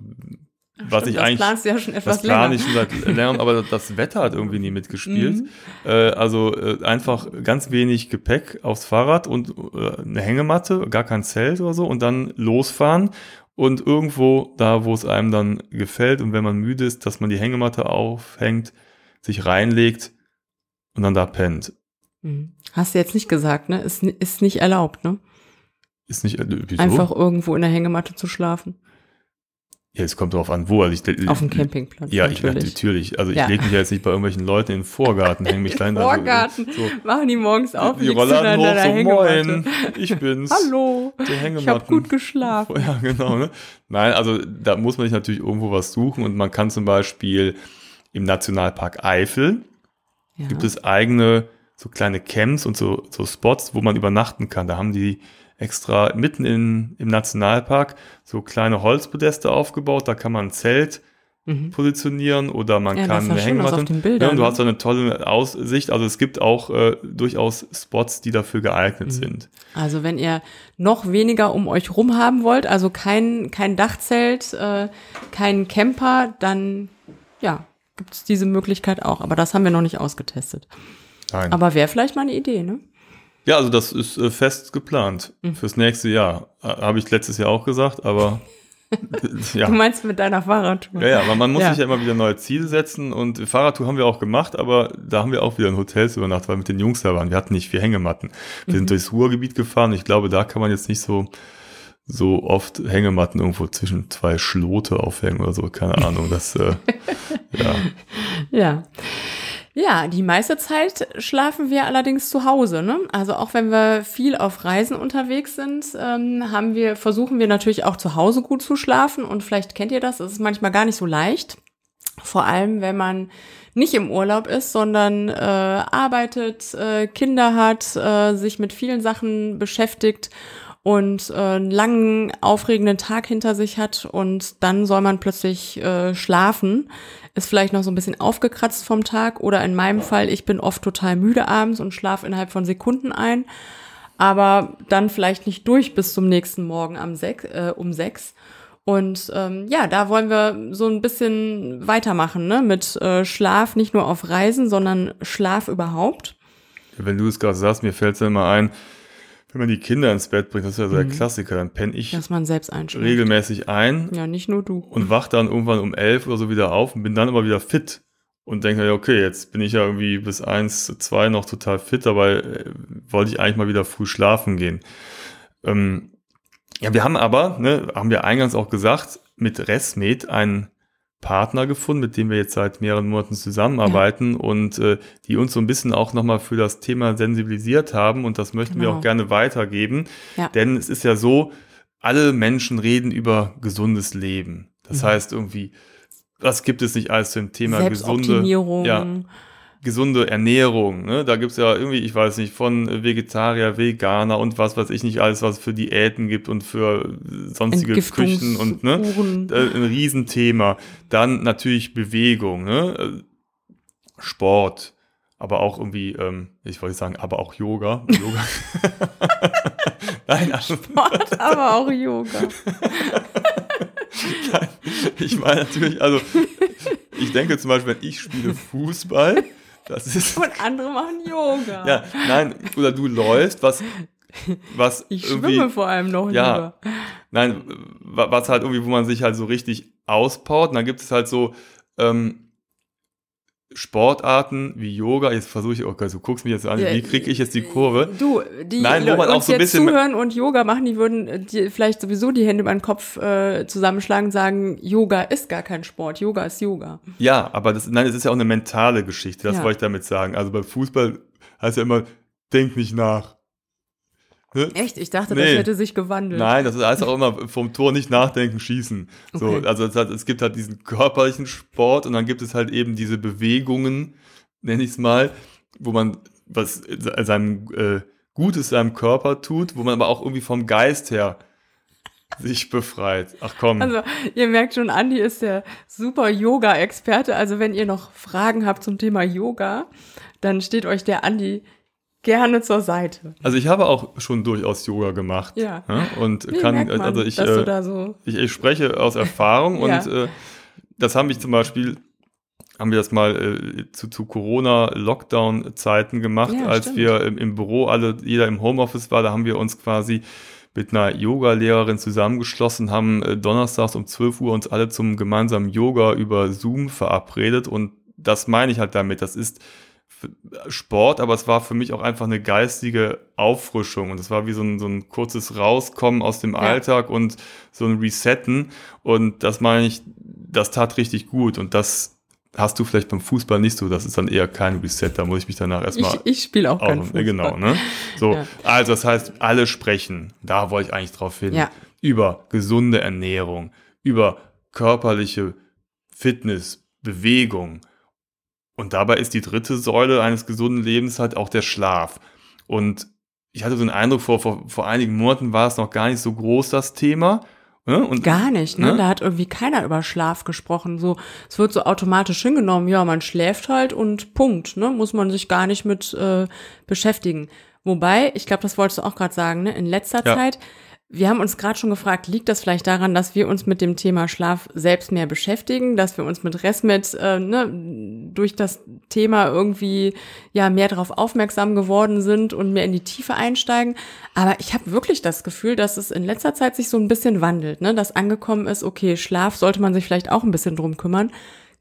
was ich das eigentlich, planst du ja schon etwas das plane länger. ich schon seit längerem, aber das Wetter hat irgendwie nie mitgespielt. Mhm. Äh, also äh, einfach ganz wenig Gepäck aufs Fahrrad und äh, eine Hängematte, gar kein Zelt oder so und dann losfahren und irgendwo da, wo es einem dann gefällt und wenn man müde ist, dass man die Hängematte aufhängt, sich reinlegt und dann da pennt. Mhm. Hast du jetzt nicht gesagt, ne? Ist, ist nicht erlaubt, ne? Ist nicht, äh, wieso? Einfach irgendwo in der Hängematte zu schlafen. Ja, es kommt darauf an, wo. Also ich, Auf dem Campingplatz. Ja, ich, natürlich. natürlich. Also ich Ja. lege mich ja jetzt nicht bei irgendwelchen Leuten in den Vorgarten, hänge mich dahin. Vorgarten. Also, so, Machen die morgens auf, die Rollladen hoch, so Hängematte. moin, ich bin's. Hallo, Der ich habe Hängematten. gut geschlafen. Ja, genau. Ne? Nein, also da muss man sich natürlich irgendwo was suchen und man kann zum Beispiel im Nationalpark Eifel Ja. gibt es eigene so kleine Camps und so, so Spots, wo man übernachten kann. Da haben die extra mitten in, im Nationalpark so kleine Holzpodeste aufgebaut. Da kann man ein Zelt Mhm. positionieren oder man Ja, kann eine Hängematte. auf den Bildern, ja, und du hast so eine tolle Aussicht. Also es gibt auch äh, durchaus Spots, die dafür geeignet Mhm. sind. Also wenn ihr noch weniger um euch rum haben wollt, also kein, kein Dachzelt, äh, kein Camper, dann ja, gibt es diese Möglichkeit auch. Aber das haben wir noch nicht ausgetestet. Nein. Aber wäre vielleicht mal eine Idee, ne? Ja, also das ist äh, fest geplant Mhm. fürs nächste Jahr. Äh, Habe ich letztes Jahr auch gesagt, aber ja. Du meinst mit deiner Fahrradtour? Ja, ja, aber man muss Ja. sich ja immer wieder neue Ziele setzen und Fahrradtour haben wir auch gemacht, aber da haben wir auch wieder in Hotels übernachtet, weil wir mit den Jungs da waren. Wir hatten nicht viel Hängematten. Wir Mhm. sind durchs Ruhrgebiet gefahren. Ich glaube, da kann man jetzt nicht so, so oft Hängematten irgendwo zwischen zwei Schlote aufhängen oder so. Keine Ahnung. Das, äh, ja. Ja. Ja, die meiste Zeit schlafen wir allerdings zu Hause. Ne? Also auch wenn wir viel auf Reisen unterwegs sind, ähm, haben wir, versuchen wir natürlich auch zu Hause gut zu schlafen. Und vielleicht kennt ihr das, es ist manchmal gar nicht so leicht. Vor allem, wenn man nicht im Urlaub ist, sondern äh, arbeitet, äh, Kinder hat, äh, sich mit vielen Sachen beschäftigt und äh, einen langen, aufregenden Tag hinter sich hat und dann soll man plötzlich äh, schlafen, ist vielleicht noch so ein bisschen aufgekratzt vom Tag oder in meinem Fall, ich bin oft total müde abends und schlafe innerhalb von Sekunden ein, aber dann vielleicht nicht durch bis zum nächsten Morgen am sech, äh, um sechs. Und ähm, ja, da wollen wir so ein bisschen weitermachen, ne? Mit äh, Schlaf nicht nur auf Reisen, sondern Schlaf überhaupt. Wenn du es gerade sagst, mir fällt es dann immer ein, wenn man die Kinder ins Bett bringt, das ist ja so der Mhm. Klassiker, dann penne ich Dass man selbst einschläft. regelmäßig ein Ja, nicht nur du. und wach dann irgendwann um elf oder so wieder auf und bin dann aber wieder fit und denke, ja, okay, jetzt bin ich ja irgendwie bis eins, zwei noch total fit, dabei äh, wollte ich eigentlich mal wieder früh schlafen gehen. Ähm, ja, wir haben aber, ne, haben wir eingangs auch gesagt, mit Resmed einen Partner gefunden, mit dem wir jetzt seit mehreren Monaten zusammenarbeiten und äh, die uns so ein bisschen auch nochmal für das Thema sensibilisiert haben und das möchten wir Genau. auch gerne weitergeben. Ja. Denn es ist ja so, alle Menschen reden über gesundes Leben. Das Mhm. heißt irgendwie, was gibt es nicht alles zum Thema gesunde, ja, gesunde Ernährung? Ne? Da gibt's ja irgendwie, ich weiß nicht, von Vegetarier, Veganer und was weiß ich nicht alles, was es für Diäten gibt und für sonstige Küchen und ne? Äh, ein Riesenthema. Dann natürlich Bewegung, ne? Äh, Sport, aber auch irgendwie, ähm, ich wollte sagen, aber auch Yoga. Yoga. Nein, also, Sport, aber auch Yoga. ich meine natürlich, also ich denke zum Beispiel, wenn ich spiele Fußball, das ist Und andere machen Yoga. ja, nein, oder du läufst, was, was Ich schwimme vor allem noch Ja. lieber. nein, wa- was halt irgendwie, wo man sich halt so richtig auspowert, und dann gibt es halt so ähm, Sportarten wie Yoga. Jetzt versuche ich, okay, du guckst mich jetzt an, wie kriege ich jetzt die Kurve? Du, die Nein, wo man auch so ein jetzt bisschen- zuhören und Yoga machen, die würden äh, die vielleicht sowieso die Hände über den Kopf äh, zusammenschlagen und sagen, Yoga ist gar kein Sport, Yoga ist Yoga. Ja, aber das, nein, es ist ja auch eine mentale Geschichte, das Ja. wollte ich damit sagen. Also beim Fußball heißt ja immer, denk nicht nach. Echt? Ich dachte, das Nee. hätte sich gewandelt. Nein, das heißt auch immer vom Tor nicht nachdenken, schießen. So, Okay. also es, hat, es gibt halt diesen körperlichen Sport und dann gibt es halt eben diese Bewegungen, nenne ich es mal, wo man was seinem äh, Gutes seinem Körper tut, wo man aber auch irgendwie vom Geist her sich befreit. Ach komm. Also, ihr merkt schon, Andi ist der super Yoga-Experte. Also, wenn ihr noch Fragen habt zum Thema Yoga, dann steht euch der Andi gerne zur Seite. Also ich habe auch schon durchaus Yoga gemacht. Ja. Und Nee, kann, merkt man, also ich, äh, so. ich, ich spreche aus Erfahrung Ja. und äh, das haben wir zum Beispiel, haben wir das mal äh, zu, zu Corona-Lockdown-Zeiten gemacht, Ja, als stimmt. wir im, im Büro alle, jeder im Homeoffice war, da haben wir uns quasi mit einer Yoga-Lehrerin zusammengeschlossen, haben äh, donnerstags um 12 Uhr uns alle zum gemeinsamen Yoga über Zoom verabredet und das meine ich halt damit. Das ist Sport, aber es war für mich auch einfach eine geistige Auffrischung und es war wie so ein, so ein kurzes Rauskommen aus dem Alltag und so ein Resetten und das meine ich, das tat richtig gut und das hast du vielleicht beim Fußball nicht so, das ist dann eher kein Reset, da muss ich mich danach erstmal Ich, ich spiele auch keinen auch, Fußball. genau, ne? So, Ja. also das heißt, alle sprechen, da wollte ich eigentlich drauf hin, Ja. über gesunde Ernährung, über körperliche Fitness, Bewegung. Und dabei ist die dritte Säule eines gesunden Lebens halt auch der Schlaf. Und ich hatte so den Eindruck, vor, vor, vor einigen Monaten war es noch gar nicht so groß, das Thema. Ne? Und Gar nicht, ne? Ne? Da hat irgendwie keiner über Schlaf gesprochen. So, es wird so automatisch hingenommen, ja, man schläft halt und Punkt, ne? Muss man sich gar nicht mit äh, beschäftigen. Wobei, ich glaube, das wolltest du auch gerade sagen, ne? In letzter Ja. Zeit, wir haben uns gerade schon gefragt, liegt das vielleicht daran, dass wir uns mit dem Thema Schlaf selbst mehr beschäftigen, dass wir uns mit Resmet äh, ne, durch das Thema irgendwie ja mehr darauf aufmerksam geworden sind und mehr in die Tiefe einsteigen. Aber ich habe wirklich das Gefühl, dass es in letzter Zeit sich so ein bisschen wandelt, ne? dass angekommen ist, okay, Schlaf sollte man sich vielleicht auch ein bisschen drum kümmern.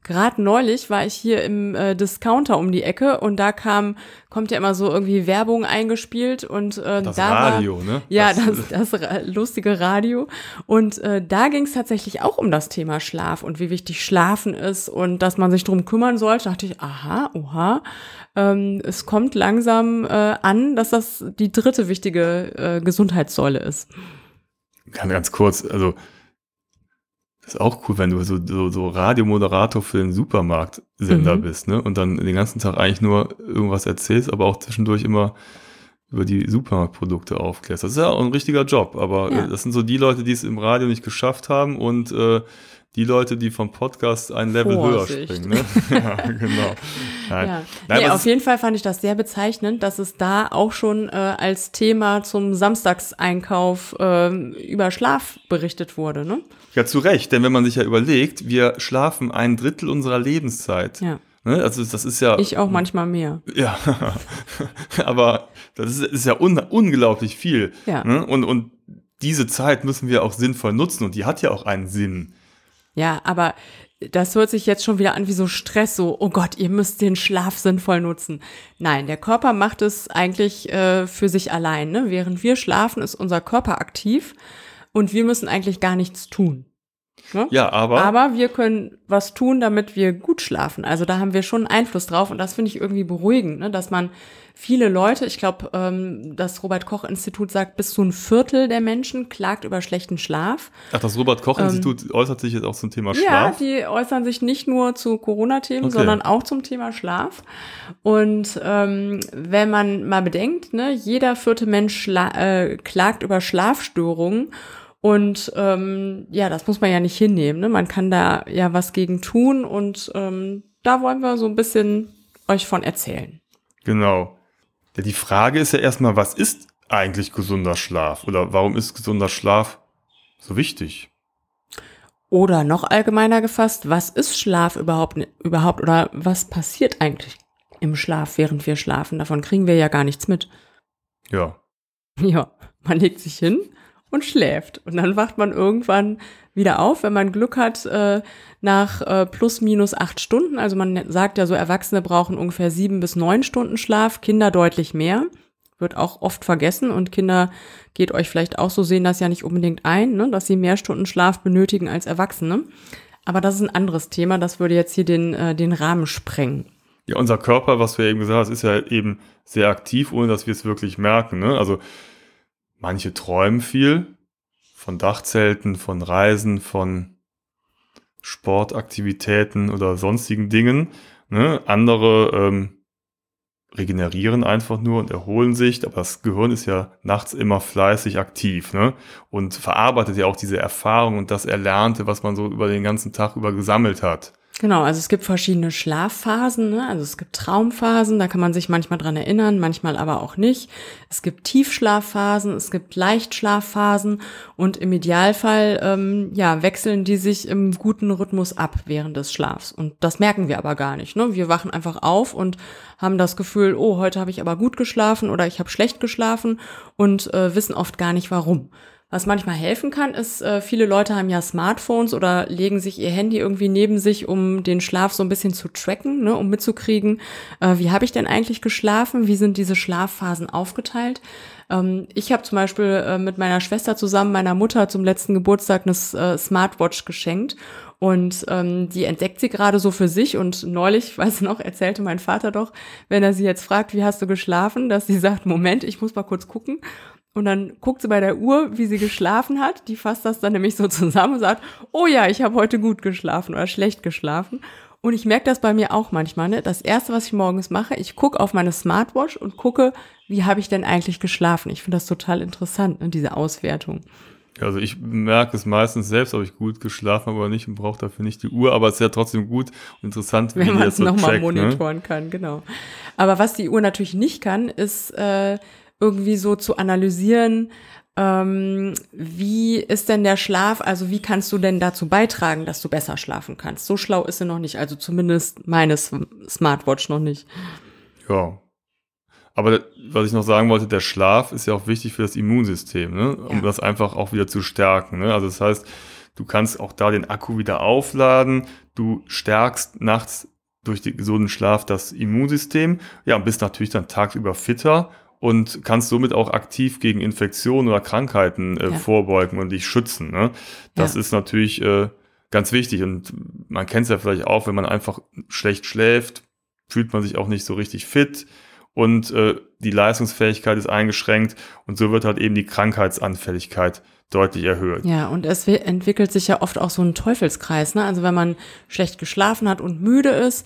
Gerade neulich war ich hier im äh, Discounter um die Ecke und da kam, kommt ja immer so irgendwie Werbung eingespielt und äh, das da Radio, war, ne? ja, Das- das, das ra- lustige Radio. Und äh, da ging es tatsächlich auch um das Thema Schlaf und wie wichtig Schlafen ist und dass man sich drum kümmern sollte. Da dachte ich, aha, oha. Ähm, es kommt langsam äh, an, dass das die dritte wichtige äh, Gesundheitssäule ist. Ganz, ganz kurz, also ist auch cool, wenn du so, so, so Radiomoderator für den Supermarktsender Mhm. bist, ne? Und dann den ganzen Tag eigentlich nur irgendwas erzählst, aber auch zwischendurch immer über die Supermarktprodukte aufklärst. Das ist ja auch ein richtiger Job, aber Ja. äh, das sind so die Leute, die es im Radio nicht geschafft haben und äh, die Leute, die vom Podcast ein Level Vorsicht. höher springen. Ne? ja, genau. Nein. Ja, Nein, nee, auf jeden Fall fand ich das sehr bezeichnend, dass es da auch schon äh, als Thema zum Samstagseinkauf ähm, über Schlaf berichtet wurde. Ne? Ja, zu Recht, denn wenn man sich ja überlegt, wir schlafen ein Drittel unserer Lebenszeit. Ja, Ne? Also das ist ja. ich auch manchmal mehr. Ja, aber das ist, ist ja un, unglaublich viel. Ja. Ne? Und, und diese Zeit müssen wir auch sinnvoll nutzen und die hat ja auch einen Sinn. Ja, aber das hört sich jetzt schon wieder an wie so Stress, so, oh Gott, ihr müsst den Schlaf sinnvoll nutzen. Nein, der Körper macht es eigentlich äh, für sich allein. Ne? Während wir schlafen, ist unser Körper aktiv und wir müssen eigentlich gar nichts tun. Ne? Ja, aber, Aber wir können was tun, damit wir gut schlafen. Also da haben wir schon Einfluss drauf und das finde ich irgendwie beruhigend, ne? dass man viele Leute, ich glaube, ähm, das Robert Koch Institut sagt, bis zu ein Viertel der Menschen klagt über schlechten Schlaf. ach, das Robert-Koch-Institut äußert sich jetzt auch zum Thema Ja, Schlaf. die äußern sich nicht nur zu Corona-Themen, Okay. sondern auch zum Thema Schlaf. Und ähm, wenn man mal bedenkt, ne, jeder vierte Mensch äh, klagt über Schlafstörungen. Und ähm, ja, das muss man ja nicht hinnehmen. Ne? Man kann da ja was gegen tun und ähm, da wollen wir so ein bisschen euch von erzählen. Genau. Ja, die Frage ist ja erstmal, was ist eigentlich gesunder Schlaf? Oder warum ist gesunder Schlaf so wichtig? Oder noch allgemeiner gefasst, was ist Schlaf überhaupt, überhaupt oder was passiert eigentlich im Schlaf, während wir schlafen? Davon kriegen wir ja gar nichts mit. Ja. Ja, man legt sich hin und schläft. Und dann wacht man irgendwann wieder auf, wenn man Glück hat, äh, nach äh, plus minus acht Stunden. Also man sagt ja so, Erwachsene brauchen ungefähr sieben bis neun Stunden Schlaf, Kinder deutlich mehr. Wird auch oft vergessen und Kinder geht euch vielleicht auch so sehen das ja nicht unbedingt ein, ne, dass sie mehr Stunden Schlaf benötigen als Erwachsene. Aber das ist ein anderes Thema, das würde jetzt hier den, äh, den Rahmen sprengen. Ja, unser Körper, was ja eben gesagt hast, ist ja eben sehr aktiv, ohne dass wir es wirklich merken. Ne? Also manche träumen viel von Dachzelten, von Reisen, von Sportaktivitäten oder sonstigen Dingen. Ne? Andere ähm, regenerieren einfach nur und erholen sich, aber das Gehirn ist ja nachts immer fleißig aktiv ne? und verarbeitet ja auch diese Erfahrung und das Erlernte, was man so über den ganzen Tag über gesammelt hat. Genau, also es gibt verschiedene Schlafphasen, ne? also es gibt Traumphasen, da kann man sich manchmal dran erinnern, manchmal aber auch nicht. Es gibt Tiefschlafphasen, es gibt Leichtschlafphasen und im Idealfall ähm, ja wechseln die sich im guten Rhythmus ab während des Schlafs und das merken wir aber gar nicht. Ne? Wir wachen einfach auf und haben das Gefühl, oh, heute habe ich aber gut geschlafen oder ich habe schlecht geschlafen und äh, wissen oft gar nicht warum. Was manchmal helfen kann, ist, äh, viele Leute haben ja Smartphones oder legen sich ihr Handy irgendwie neben sich, um den Schlaf so ein bisschen zu tracken, ne, um mitzukriegen, äh, wie habe ich denn eigentlich geschlafen, wie sind diese Schlafphasen aufgeteilt. Ähm, ich habe zum Beispiel äh, mit meiner Schwester zusammen meiner Mutter zum letzten Geburtstag eine äh, Smartwatch geschenkt und ähm, die entdeckt sie gerade so für sich. Und neulich, weiß noch, erzählte mein Vater doch, wenn er sie jetzt fragt, wie hast du geschlafen, dass sie sagt, Moment, ich muss mal kurz gucken. Und dann guckt sie bei der Uhr, wie sie geschlafen hat. Die fasst das dann nämlich so zusammen und sagt, oh ja, ich habe heute gut geschlafen oder schlecht geschlafen. Und ich merke das bei mir auch manchmal. Ne? Das Erste, was ich morgens mache, ich gucke auf meine Smartwatch und gucke, wie habe ich denn eigentlich geschlafen. Ich finde das total interessant, ne, diese Auswertung. Also ich merke es meistens selbst, ob ich gut geschlafen habe oder nicht und brauche dafür nicht die Uhr, aber es ist ja trotzdem gut und interessant, wie Wenn man es so nochmal ne? monitoren ne? kann, genau. Aber was die Uhr natürlich nicht kann, ist äh, irgendwie so zu analysieren, ähm, wie ist denn der Schlaf, also wie kannst du denn dazu beitragen, dass du besser schlafen kannst? So schlau ist sie noch nicht, also zumindest meine Smartwatch noch nicht. Ja. Aber was ich noch sagen wollte, der Schlaf ist ja auch wichtig für das Immunsystem, ne? um ja. das einfach auch wieder zu stärken. Ne? Also das heißt, du kannst auch da den Akku wieder aufladen, du stärkst nachts durch den gesunden Schlaf das Immunsystem, ja, und bist natürlich dann tagsüber fitter und kannst somit auch aktiv gegen Infektionen oder Krankheiten äh, ja. vorbeugen und dich schützen. Ne? Das ja. ist natürlich äh, ganz wichtig und man kennt es ja vielleicht auch, wenn man einfach schlecht schläft, fühlt man sich auch nicht so richtig fit und äh, die Leistungsfähigkeit ist eingeschränkt und so wird halt eben die Krankheitsanfälligkeit deutlich erhöht. Ja, und es entwickelt sich ja oft auch so ein Teufelskreis. Ne? Also wenn man schlecht geschlafen hat und müde ist,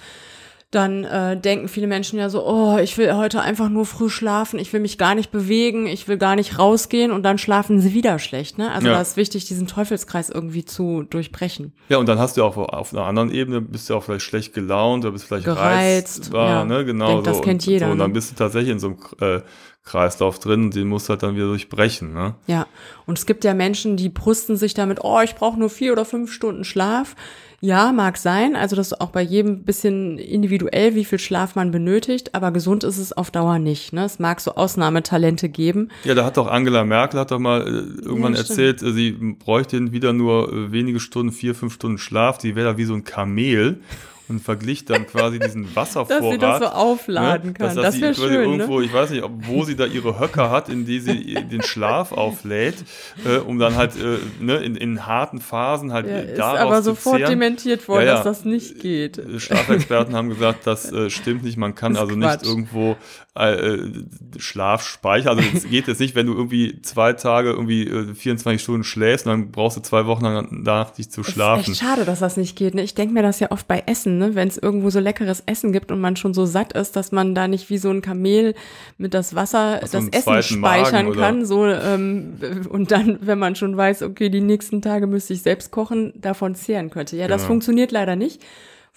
dann äh, denken viele Menschen ja so, oh, ich will heute einfach nur früh schlafen, ich will mich gar nicht bewegen, ich will gar nicht rausgehen und dann schlafen sie wieder schlecht. Ne? Also ja. da ist wichtig, diesen Teufelskreis irgendwie zu durchbrechen. Ja, und dann hast du auch auf einer anderen Ebene, bist du auch vielleicht schlecht gelaunt oder bist vielleicht gereizt. Reizbar, ja. ne? Genau. Denk, so. Das kennt jeder. So, und dann ne? bist du tatsächlich in so einem äh, Kreislauf drin und den musst du halt dann wieder durchbrechen. Ne? Ja, und es gibt ja Menschen, die brüsten sich damit, oh, ich brauche nur vier oder fünf Stunden Schlaf. Ja, mag sein. Also das ist auch bei jedem bisschen individuell, wie viel Schlaf man benötigt, aber gesund ist es auf Dauer nicht. Ne? Es mag so Ausnahmetalente geben. Ja, da hat doch Angela Merkel hat doch mal äh, irgendwann ja, erzählt, äh, sie bräuchte wieder nur äh, wenige Stunden, vier, fünf Stunden Schlaf. Die wäre da wie so ein Kamel und verglich dann quasi diesen Wasservorrat. dass sie das so aufladen ne? kann. Dass, dass das wäre schön. Irgendwo, ne? Ich weiß nicht, wo sie da ihre Höcker hat, in die sie den Schlaf auflädt, äh, um dann halt äh, ne, in, in harten Phasen halt ja, daraus ist aber sofort zehren. dementiert worden, ja, ja. dass das nicht geht. Äh, Schlafexperten haben gesagt, das äh, stimmt nicht. Man kann also Quatsch. nicht irgendwo äh, äh, Schlaf speichern. Also es geht jetzt nicht, wenn du irgendwie zwei Tage irgendwie äh, 24 Stunden schläfst und dann brauchst du zwei Wochen danach dich zu schlafen. Es ist echt schade, dass das nicht geht. Ne? Ich denke mir das ja oft bei Essen ne? wenn es irgendwo so leckeres Essen gibt und man schon so satt ist, dass man da nicht wie so ein Kamel mit das Wasser so das Essen speichern kann. So, ähm, und dann, wenn man schon weiß, okay, die nächsten Tage müsste ich selbst kochen, davon zehren könnte. Ja, das genau. funktioniert leider nicht.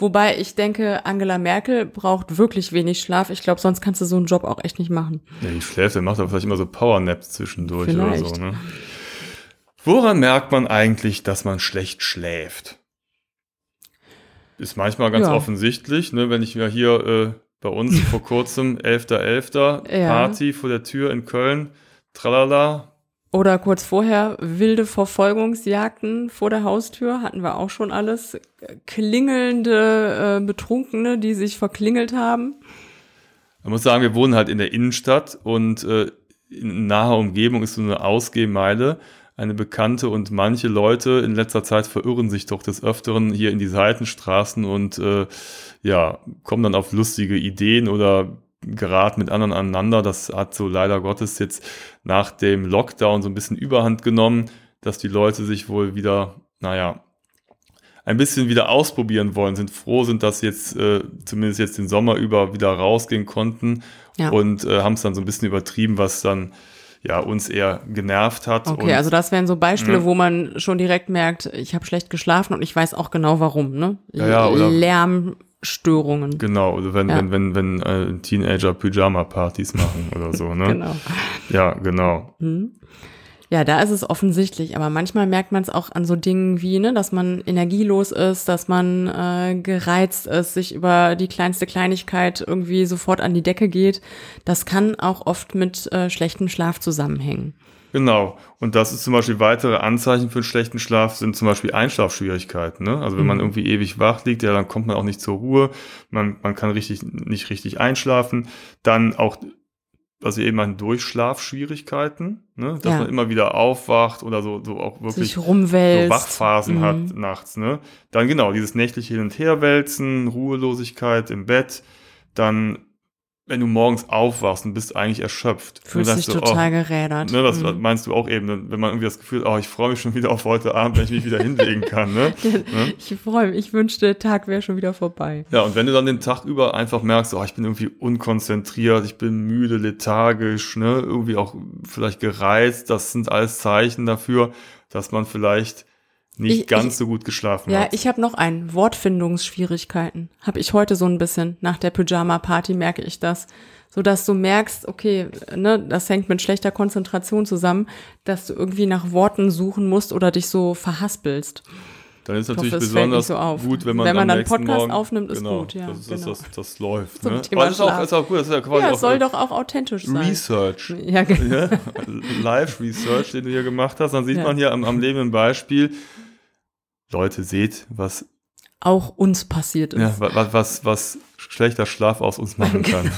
Wobei ich denke, Angela Merkel braucht wirklich wenig Schlaf. Ich glaube, sonst kannst du so einen Job auch echt nicht machen. Ja, die schläft, der macht aber vielleicht immer so Powernaps zwischendurch vielleicht. oder so. Ne? Woran merkt man eigentlich, dass man schlecht schläft? Ist manchmal ganz ja. offensichtlich, ne, wenn ich mir hier äh, bei uns vor kurzem 11.11. .11. Ja. Party vor der Tür in Köln, tralala. Oder kurz vorher wilde Verfolgungsjagden vor der Haustür, hatten wir auch schon alles. Klingelnde äh, Betrunkene, die sich verklingelt haben. Man muss sagen, wir wohnen halt in der Innenstadt und äh, in naher Umgebung ist so eine Ausgehmeile eine Bekannte und manche Leute in letzter Zeit verirren sich doch des Öfteren hier in die Seitenstraßen und äh, ja, kommen dann auf lustige Ideen oder geraten mit anderen aneinander. Das hat so leider Gottes jetzt nach dem Lockdown so ein bisschen Überhand genommen, dass die Leute sich wohl wieder, naja, ein bisschen wieder ausprobieren wollen, sind froh sind, dass sie jetzt äh, zumindest jetzt den Sommer über wieder rausgehen konnten ja. und äh, haben es dann so ein bisschen übertrieben, was dann ja uns eher genervt hat. Okay, also das wären so Beispiele, ja. wo man schon direkt merkt, ich habe schlecht geschlafen und ich weiß auch genau warum, ne? Ja, ja, oder Lärmstörungen. Genau, also wenn, ja. wenn, wenn, wenn äh, Teenager Pyjama-Partys machen oder so, ne? genau. Ja, genau. Mhm. Ja, da ist es offensichtlich, aber manchmal merkt man es auch an so Dingen wie, ne, dass man energielos ist, dass man äh, gereizt ist, sich über die kleinste Kleinigkeit irgendwie sofort an die Decke geht. Das kann auch oft mit äh, schlechtem Schlaf zusammenhängen. Genau. Und das ist zum Beispiel weitere Anzeichen für einen schlechten Schlaf, sind zum Beispiel Einschlafschwierigkeiten. Ne? Also wenn man mhm. irgendwie ewig wach liegt, ja, dann kommt man auch nicht zur Ruhe, man, man kann richtig, nicht richtig einschlafen. Dann auch was wir eben meinen, Durchschlafschwierigkeiten, ne? dass ja. man immer wieder aufwacht oder so, so auch wirklich so Wachphasen mhm. hat nachts. Ne? Dann genau, dieses nächtliche Hin- und Herwälzen, Ruhelosigkeit im Bett, dann wenn du morgens aufwachst und bist eigentlich erschöpft. Fühlst dich total oh, gerädert. Ne, das mhm. meinst du auch eben, wenn man irgendwie das Gefühl, oh, ich freue mich schon wieder auf heute Abend, wenn ich mich wieder hinlegen kann. Ne? ne? Ich freue mich, ich wünschte, der Tag wäre schon wieder vorbei. Ja, und wenn du dann den Tag über einfach merkst, oh, ich bin irgendwie unkonzentriert, ich bin müde, lethargisch, ne, irgendwie auch vielleicht gereizt, das sind alles Zeichen dafür, dass man vielleicht nicht ich, ganz ich, so gut geschlafen ja, hat. Ja, ich habe noch einen. Wortfindungsschwierigkeiten. Habe ich heute so ein bisschen. Nach der Pyjama-Party merke ich das. So dass du merkst, okay, ne, das hängt mit schlechter Konzentration zusammen, dass du irgendwie nach Worten suchen musst oder dich so verhaspelst. Dann ist natürlich hoffe, besonders so gut, wenn man, wenn man dann Podcast Morgen, aufnimmt, ist genau, gut, ja. Das, genau. das, das, das läuft. Ne? Aber das ist auch, ist auch gut, das ist ja quasi ja, auch soll doch auch authentisch sein. Research. Ja, genau. Ja, Live-Research, den du hier gemacht hast. Dann sieht ja. man hier am, am lebenden Beispiel, Leute, seht, was auch uns passiert ist. Ja, was, was, was schlechter Schlaf aus uns machen kann.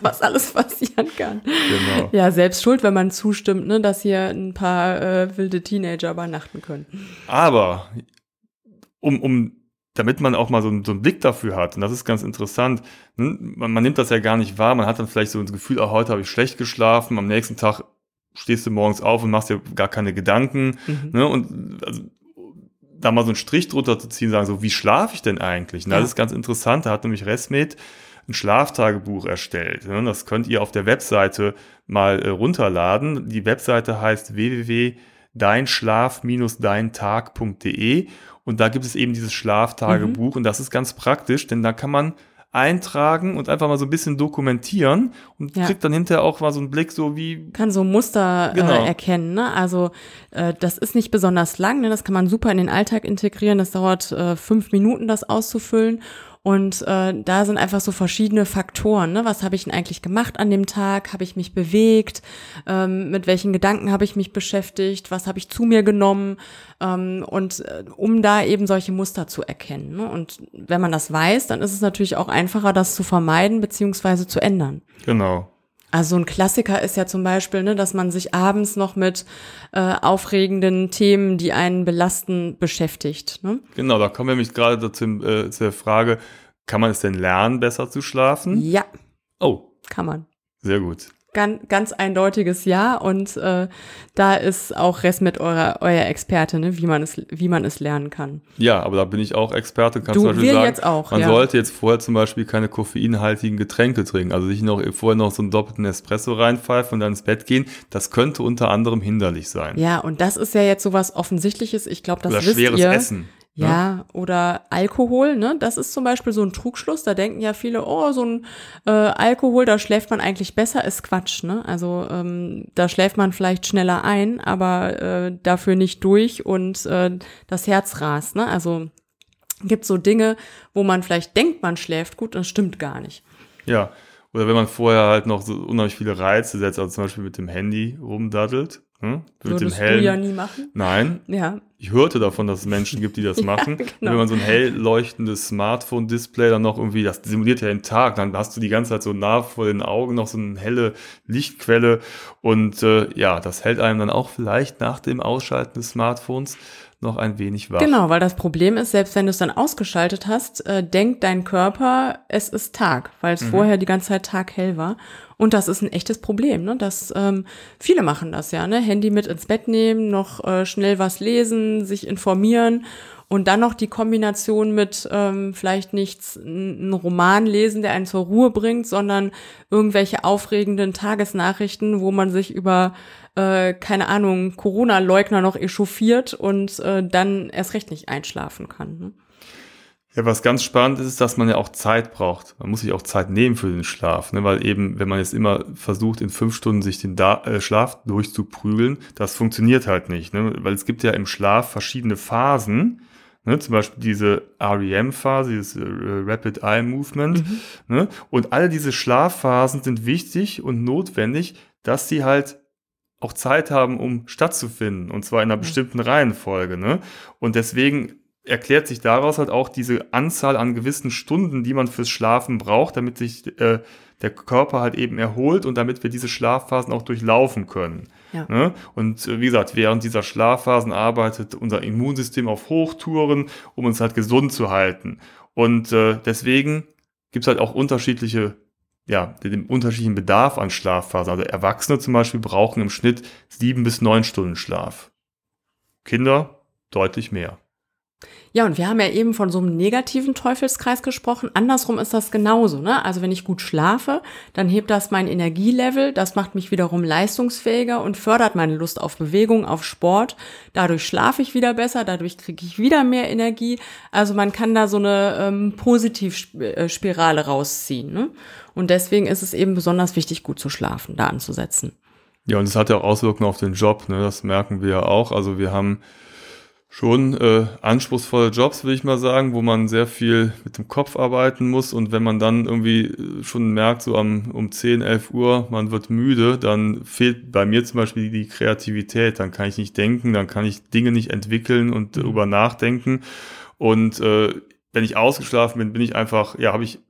was alles passieren kann. Genau. Ja, selbst schuld, wenn man zustimmt, ne, dass hier ein paar äh, wilde Teenager übernachten können. Aber um, um damit man auch mal so, so einen Blick dafür hat, und das ist ganz interessant, ne, man, man, nimmt das ja gar nicht wahr, man hat dann vielleicht so ein Gefühl, oh, heute habe ich schlecht geschlafen, am nächsten Tag stehst du morgens auf und machst dir gar keine Gedanken. Mhm. Ne, und also, da mal so einen Strich drunter zu ziehen, sagen so, wie schlafe ich denn eigentlich? Und das ist ganz interessant, da hat nämlich Resmed ein Schlaftagebuch erstellt. Ne? Das könnt ihr auf der Webseite mal äh, runterladen. Die Webseite heißt www.deinschlaf-deintag.de und da gibt es eben dieses Schlaftagebuch mhm. und das ist ganz praktisch, denn da kann man eintragen und einfach mal so ein bisschen dokumentieren und ja. kriegt dann hinterher auch mal so einen Blick, so wie. Kann so Muster äh, genau. äh, erkennen, ne? Also äh, das ist nicht besonders lang, ne? Das kann man super in den Alltag integrieren. Das dauert äh, fünf Minuten, das auszufüllen. Und äh, da sind einfach so verschiedene Faktoren. Ne? Was habe ich denn eigentlich gemacht an dem Tag? Habe ich mich bewegt? Ähm, mit welchen Gedanken habe ich mich beschäftigt? Was habe ich zu mir genommen? Ähm, und äh, um da eben solche Muster zu erkennen. Ne? Und wenn man das weiß, dann ist es natürlich auch einfacher, das zu vermeiden beziehungsweise zu ändern. Genau. Also ein Klassiker ist ja zum Beispiel, ne, dass man sich abends noch mit äh, aufregenden Themen, die einen belasten, beschäftigt. Ne? Genau, da kommen wir nämlich gerade dazu äh, zur Frage, kann man es denn lernen, besser zu schlafen? Ja. Oh. Kann man. Sehr gut ganz, ganz eindeutiges Ja und äh, da ist auch Rest mit eurer, euer Experte, ne, wie man es, wie man es lernen kann. Ja, aber da bin ich auch Experte. Kannst du, zum Beispiel sagen, jetzt auch, man ja. sollte jetzt vorher zum Beispiel keine koffeinhaltigen Getränke trinken, also sich noch vorher noch so einen doppelten Espresso reinpfeifen und dann ins Bett gehen. Das könnte unter anderem hinderlich sein. Ja, und das ist ja jetzt so was Offensichtliches. Ich glaube, das Oder wisst schweres ihr. Essen. Ja, ja, oder Alkohol, ne? Das ist zum Beispiel so ein Trugschluss. Da denken ja viele, oh, so ein äh, Alkohol, da schläft man eigentlich besser, ist Quatsch, ne? Also ähm, da schläft man vielleicht schneller ein, aber äh, dafür nicht durch und äh, das Herz rast, ne? Also gibt so Dinge, wo man vielleicht denkt, man schläft gut, das stimmt gar nicht. Ja, oder wenn man vorher halt noch so unheimlich viele Reize setzt, also zum Beispiel mit dem Handy rumdaddelt, hm? Mit Würdest dem hellen, du ja nie machen? Nein. Ja. Ich hörte davon, dass es Menschen gibt, die das ja, machen. Genau. wenn man so ein hell leuchtendes Smartphone-Display dann noch irgendwie, das simuliert ja den Tag, dann hast du die ganze Zeit so nah vor den Augen noch so eine helle Lichtquelle und äh, ja, das hält einem dann auch vielleicht nach dem Ausschalten des Smartphones noch ein wenig wach. Genau, weil das Problem ist, selbst wenn du es dann ausgeschaltet hast, äh, denkt dein Körper, es ist Tag, weil es mhm. vorher die ganze Zeit taghell war. Und das ist ein echtes Problem, ne? Das ähm, viele machen das ja, ne? Handy mit ins Bett nehmen, noch äh, schnell was lesen, sich informieren Und dann noch die Kombination mit ähm, vielleicht nichts, einen Roman lesen, der einen zur Ruhe bringt, sondern irgendwelche aufregenden Tagesnachrichten, wo man sich über, äh, keine Ahnung, Corona-Leugner noch echauffiert und äh, dann erst recht nicht einschlafen kann. Ne? Ja, was ganz spannend ist, ist, dass man ja auch Zeit braucht. Man muss sich auch Zeit nehmen für den Schlaf, ne? weil eben, wenn man jetzt immer versucht, in fünf Stunden sich den da äh, Schlaf durchzuprügeln, das funktioniert halt nicht, ne? weil es gibt ja im Schlaf verschiedene Phasen, ne? zum Beispiel diese REM-Phase, dieses äh, Rapid Eye Movement, mhm. ne? und alle diese Schlafphasen sind wichtig und notwendig, dass sie halt auch Zeit haben, um stattzufinden, und zwar in einer bestimmten Reihenfolge. Ne? Und deswegen erklärt sich daraus halt auch diese Anzahl an gewissen Stunden, die man fürs Schlafen braucht, damit sich äh, der Körper halt eben erholt und damit wir diese Schlafphasen auch durchlaufen können. Ja. Ne? Und äh, wie gesagt, während dieser Schlafphasen arbeitet unser Immunsystem auf Hochtouren, um uns halt gesund zu halten. Und äh, deswegen gibt es halt auch unterschiedliche, ja, den unterschiedlichen Bedarf an Schlafphasen. Also Erwachsene zum Beispiel brauchen im Schnitt sieben bis neun Stunden Schlaf. Kinder deutlich mehr. Ja, und wir haben ja eben von so einem negativen Teufelskreis gesprochen. Andersrum ist das genauso. Ne? Also wenn ich gut schlafe, dann hebt das mein Energielevel, das macht mich wiederum leistungsfähiger und fördert meine Lust auf Bewegung, auf Sport. Dadurch schlafe ich wieder besser, dadurch kriege ich wieder mehr Energie. Also man kann da so eine ähm, Positivspirale rausziehen. Ne? Und deswegen ist es eben besonders wichtig, gut zu schlafen, da anzusetzen. Ja, und es hat ja auch Auswirkungen auf den Job. Ne? Das merken wir ja auch. Also wir haben schon äh, anspruchsvolle Jobs, will ich mal sagen, wo man sehr viel mit dem Kopf arbeiten muss. Und wenn man dann irgendwie äh, schon merkt, so am, um 10, 11 Uhr, man wird müde, dann fehlt bei mir zum Beispiel die Kreativität. Dann kann ich nicht denken, dann kann ich Dinge nicht entwickeln und mhm. darüber nachdenken. Und äh, wenn ich ausgeschlafen bin, bin ich einfach, ja, habe ich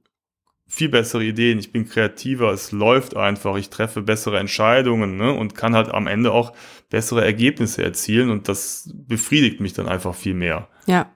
viel bessere Ideen, ich bin kreativer, es läuft einfach, ich treffe bessere Entscheidungen ne, und kann halt am Ende auch bessere Ergebnisse erzielen und das befriedigt mich dann einfach viel mehr. Ja,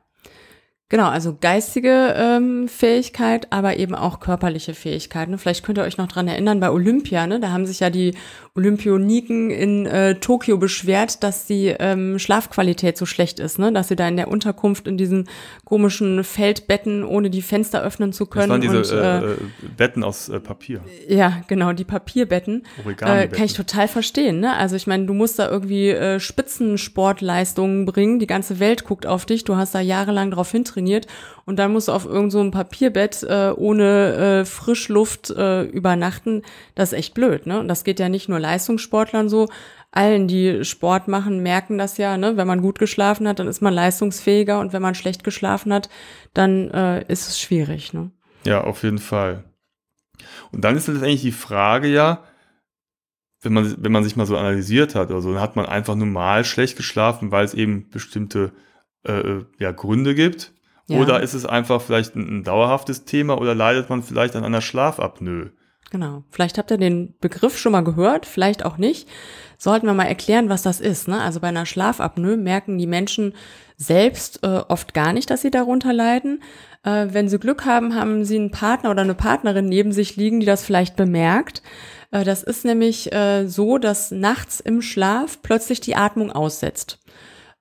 Genau, also geistige ähm, Fähigkeit, aber eben auch körperliche Fähigkeiten. Vielleicht könnt ihr euch noch dran erinnern, bei Olympia, ne, da haben sich ja die Olympioniken in äh, Tokio beschwert, dass die ähm, Schlafqualität so schlecht ist, ne? dass sie da in der Unterkunft in diesen komischen Feldbetten, ohne die Fenster öffnen zu können. Das waren diese und, äh, äh, Betten aus äh, Papier. Ja, genau, die Papierbetten. Äh, kann ich total verstehen. Ne? Also ich meine, du musst da irgendwie äh, Spitzensportleistungen bringen, die ganze Welt guckt auf dich, du hast da jahrelang drauf hintrainiert trainiert und dann musst du auf irgendein so Papierbett äh, ohne äh, Frischluft äh, übernachten. Das ist echt blöd, ne? Und das geht ja nicht nur Leistungssportlern so. Allen, die Sport machen, merken das ja, ne? Wenn man gut geschlafen hat, dann ist man leistungsfähiger und wenn man schlecht geschlafen hat, dann äh, ist es schwierig, ne? Ja, auf jeden Fall. Und dann ist letztendlich die Frage ja, wenn man, wenn man sich mal so analysiert hat, also dann hat man einfach normal schlecht geschlafen, weil es eben bestimmte äh, ja, Gründe gibt. Ja. Oder ist es einfach vielleicht ein, ein, dauerhaftes Thema oder leidet man vielleicht an einer Schlafapnoe? Genau. Vielleicht habt ihr den Begriff schon mal gehört, vielleicht auch nicht. Sollten wir mal erklären, was das ist. Ne? Also bei einer Schlafapnoe merken die Menschen selbst äh, oft gar nicht, dass sie darunter leiden. Äh, wenn sie Glück haben, haben sie einen Partner oder eine Partnerin neben sich liegen, die das vielleicht bemerkt. Äh, das ist nämlich äh, so, dass nachts im Schlaf plötzlich die Atmung aussetzt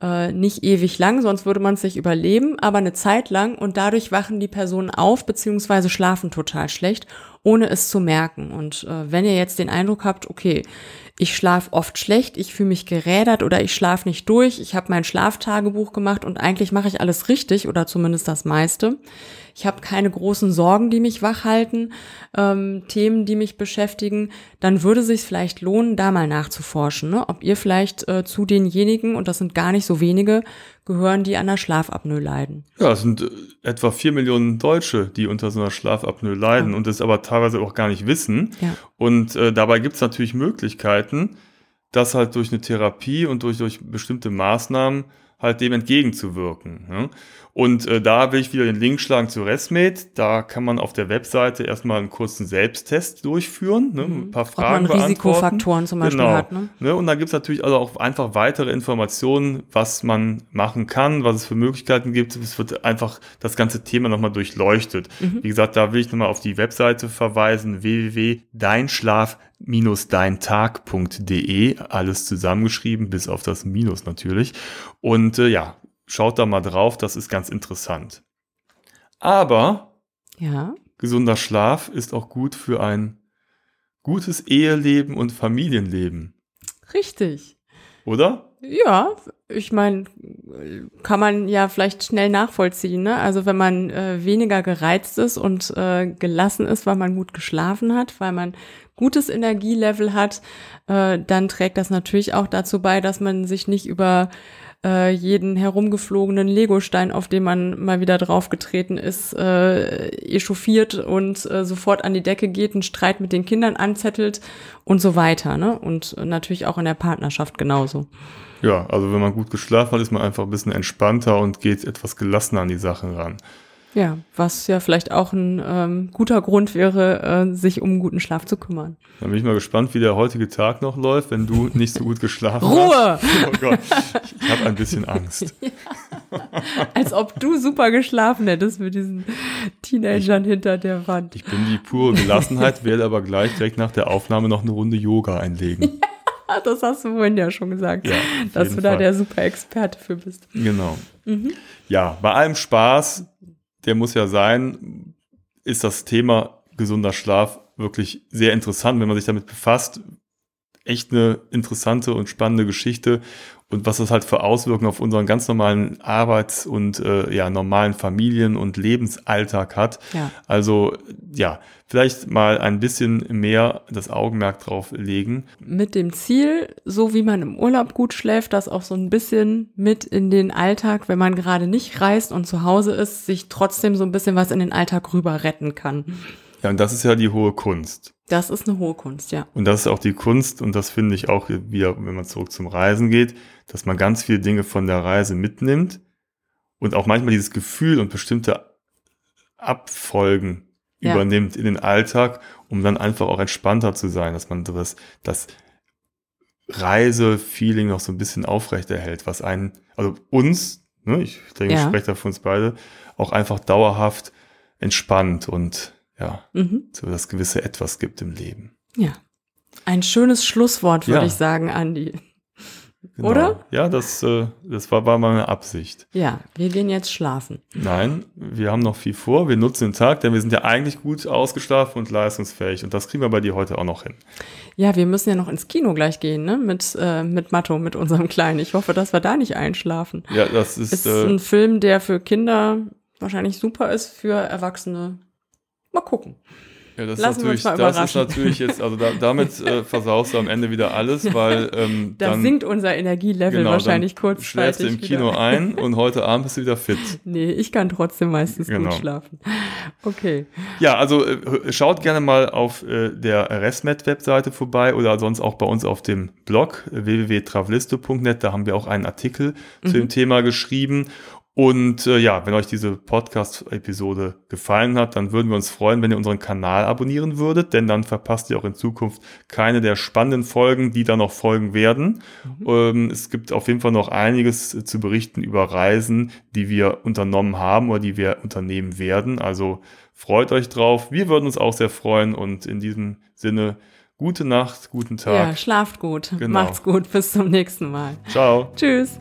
äh, nicht ewig lang, sonst würde man es sich überleben, aber eine Zeit lang und dadurch wachen die Personen auf beziehungsweise schlafen total schlecht, ohne es zu merken. Und äh, wenn ihr jetzt den Eindruck habt, okay, ich schlafe oft schlecht, ich fühle mich gerädert oder ich schlafe nicht durch, ich habe mein Schlaftagebuch gemacht und eigentlich mache ich alles richtig oder zumindest das meiste. Ich habe keine großen Sorgen, die mich wach halten, ähm, Themen, die mich beschäftigen, dann würde sich vielleicht lohnen, da mal nachzuforschen, ne? ob ihr vielleicht äh, zu denjenigen, und das sind gar nicht so wenige, gehören, die an der Schlafapnoe leiden. Ja, es sind äh, etwa vier Millionen Deutsche, die unter so einer Schlafapnoe leiden ja. und das aber teilweise auch gar nicht wissen. Ja. Und äh, dabei gibt es natürlich Möglichkeiten, das halt durch eine Therapie und durch, durch bestimmte Maßnahmen halt dem entgegenzuwirken. Ne? Und äh, da will ich wieder den Link schlagen zu ResMed. Da kann man auf der Webseite erstmal einen kurzen Selbsttest durchführen, ne? ein paar Fragen Ob man Risikofaktoren zum Beispiel genau. hat. Ne? Ne? Und da gibt's natürlich also auch einfach weitere Informationen, was man machen kann, was es für Möglichkeiten gibt. Es wird einfach das ganze Thema nochmal durchleuchtet. Mhm. Wie gesagt, da will ich nochmal auf die Webseite verweisen, www.deinschlaf-deintag.de, alles zusammengeschrieben, bis auf das Minus natürlich. Und äh, ja, schaut da mal drauf, das ist ganz interessant. Aber Ja. gesunder Schlaf ist auch gut für ein gutes Eheleben und Familienleben, Richtig. oder? Ja, ich meine, kann man ja vielleicht schnell nachvollziehen. Ne? Also wenn man äh, weniger gereizt ist und äh, gelassen ist, weil man gut geschlafen hat, weil man gutes Energielevel hat, äh, dann trägt das natürlich auch dazu bei, dass man sich nicht über äh, jeden herumgeflogenen Legostein, auf den man mal wieder draufgetreten ist, äh, echauffiert und äh, sofort an die Decke geht, einen Streit mit den Kindern anzettelt und so weiter. Ne? Und natürlich auch in der Partnerschaft genauso. Ja, also wenn man gut geschlafen hat, ist man einfach ein bisschen entspannter und geht etwas gelassener an die Sachen ran. Ja, was ja vielleicht auch ein ähm, guter Grund wäre, äh, sich um einen guten Schlaf zu kümmern. Dann bin ich mal gespannt, wie der heutige Tag noch läuft, wenn du nicht so gut geschlafen Ruhe! hast. Oh Gott, ich, ich habe ein bisschen Angst. Als ob du super geschlafen hättest mit diesen Teenagern hinter der Wand. Ich bin die pure Gelassenheit, werde aber gleich direkt nach der Aufnahme noch eine Runde Yoga einlegen. Ah, Das hast du vorhin ja schon gesagt, Ja, dass du da Fall. der super Experte für bist. Genau. Ja, bei allem Spaß, der muss ja sein, ist das Thema gesunder Schlaf wirklich sehr interessant, wenn man sich damit befasst. Echt eine interessante und spannende Geschichte und was das halt für Auswirkungen auf unseren ganz normalen Arbeits- und äh, ja, normalen Familien- und Lebensalltag hat. Ja. Also ja, vielleicht mal ein bisschen mehr das Augenmerk drauf legen. Mit dem Ziel, so wie man im Urlaub gut schläft, das auch so ein bisschen mit in den Alltag, wenn man gerade nicht reist und zu Hause ist, sich trotzdem so ein bisschen was in den Alltag rüber retten kann. Ja, und das ist ja die hohe Kunst. Das ist eine hohe Kunst, ja. Und das ist auch die Kunst, und das finde ich auch wieder, wenn man zurück zum Reisen geht, dass man ganz viele Dinge von der Reise mitnimmt und auch manchmal dieses Gefühl und bestimmte Abfolgen Ja. übernimmt in den Alltag, um dann einfach auch entspannter zu sein, dass man das, das Reisefeeling noch so ein bisschen aufrechterhält, was einen, also uns, ne, ich denke, ich Ja. spreche da für uns beide, auch einfach dauerhaft entspannt und ja, Mhm. so das gewisse Etwas gibt im Leben. Ja. Ein schönes Schlusswort, würde Ja. ich sagen, Andi. Genau. Oder? Ja, das, äh, das war, war meine Absicht. Ja, wir gehen jetzt schlafen. Nein, wir haben noch viel vor. Wir nutzen den Tag, denn wir sind ja eigentlich gut ausgeschlafen und leistungsfähig. Und das kriegen wir bei dir heute auch noch hin. Ja, wir müssen ja noch ins Kino gleich gehen, ne? Mit, äh, mit Matto, mit unserem Kleinen. Ich hoffe, dass wir da nicht einschlafen. Ja, das ist, Ist äh, ein Film, der für Kinder wahrscheinlich super ist, für Erwachsene. Mal gucken. ja, das, ist lassen natürlich, uns mal das ist natürlich jetzt, also da, damit äh, versaust du am Ende wieder alles, weil ähm, Da dann, sinkt unser Energielevel genau, wahrscheinlich kurzzeitig. schläfst du im Kino wieder. ein und heute Abend bist du wieder fit. Nee, ich kann trotzdem meistens Genau. gut schlafen. Okay. Ja, also äh, schaut gerne mal auf äh, der ResMed-Webseite vorbei oder sonst auch bei uns auf dem Blog äh, www.travelisto.net. Da haben wir auch einen Artikel zu dem Thema geschrieben. Und äh, ja, wenn euch diese Podcast-Episode gefallen hat, dann würden wir uns freuen, wenn ihr unseren Kanal abonnieren würdet, denn dann verpasst ihr auch in Zukunft keine der spannenden Folgen, die da noch folgen werden. Ähm, es gibt auf jeden Fall noch einiges äh, zu berichten über Reisen, die wir unternommen haben oder die wir unternehmen werden. Also freut euch drauf. Wir würden uns auch sehr freuen und in diesem Sinne gute Nacht, guten Ja, Tag. schlaft gut. Genau. Macht's gut. Bis zum nächsten Mal. Ciao. Tschüss.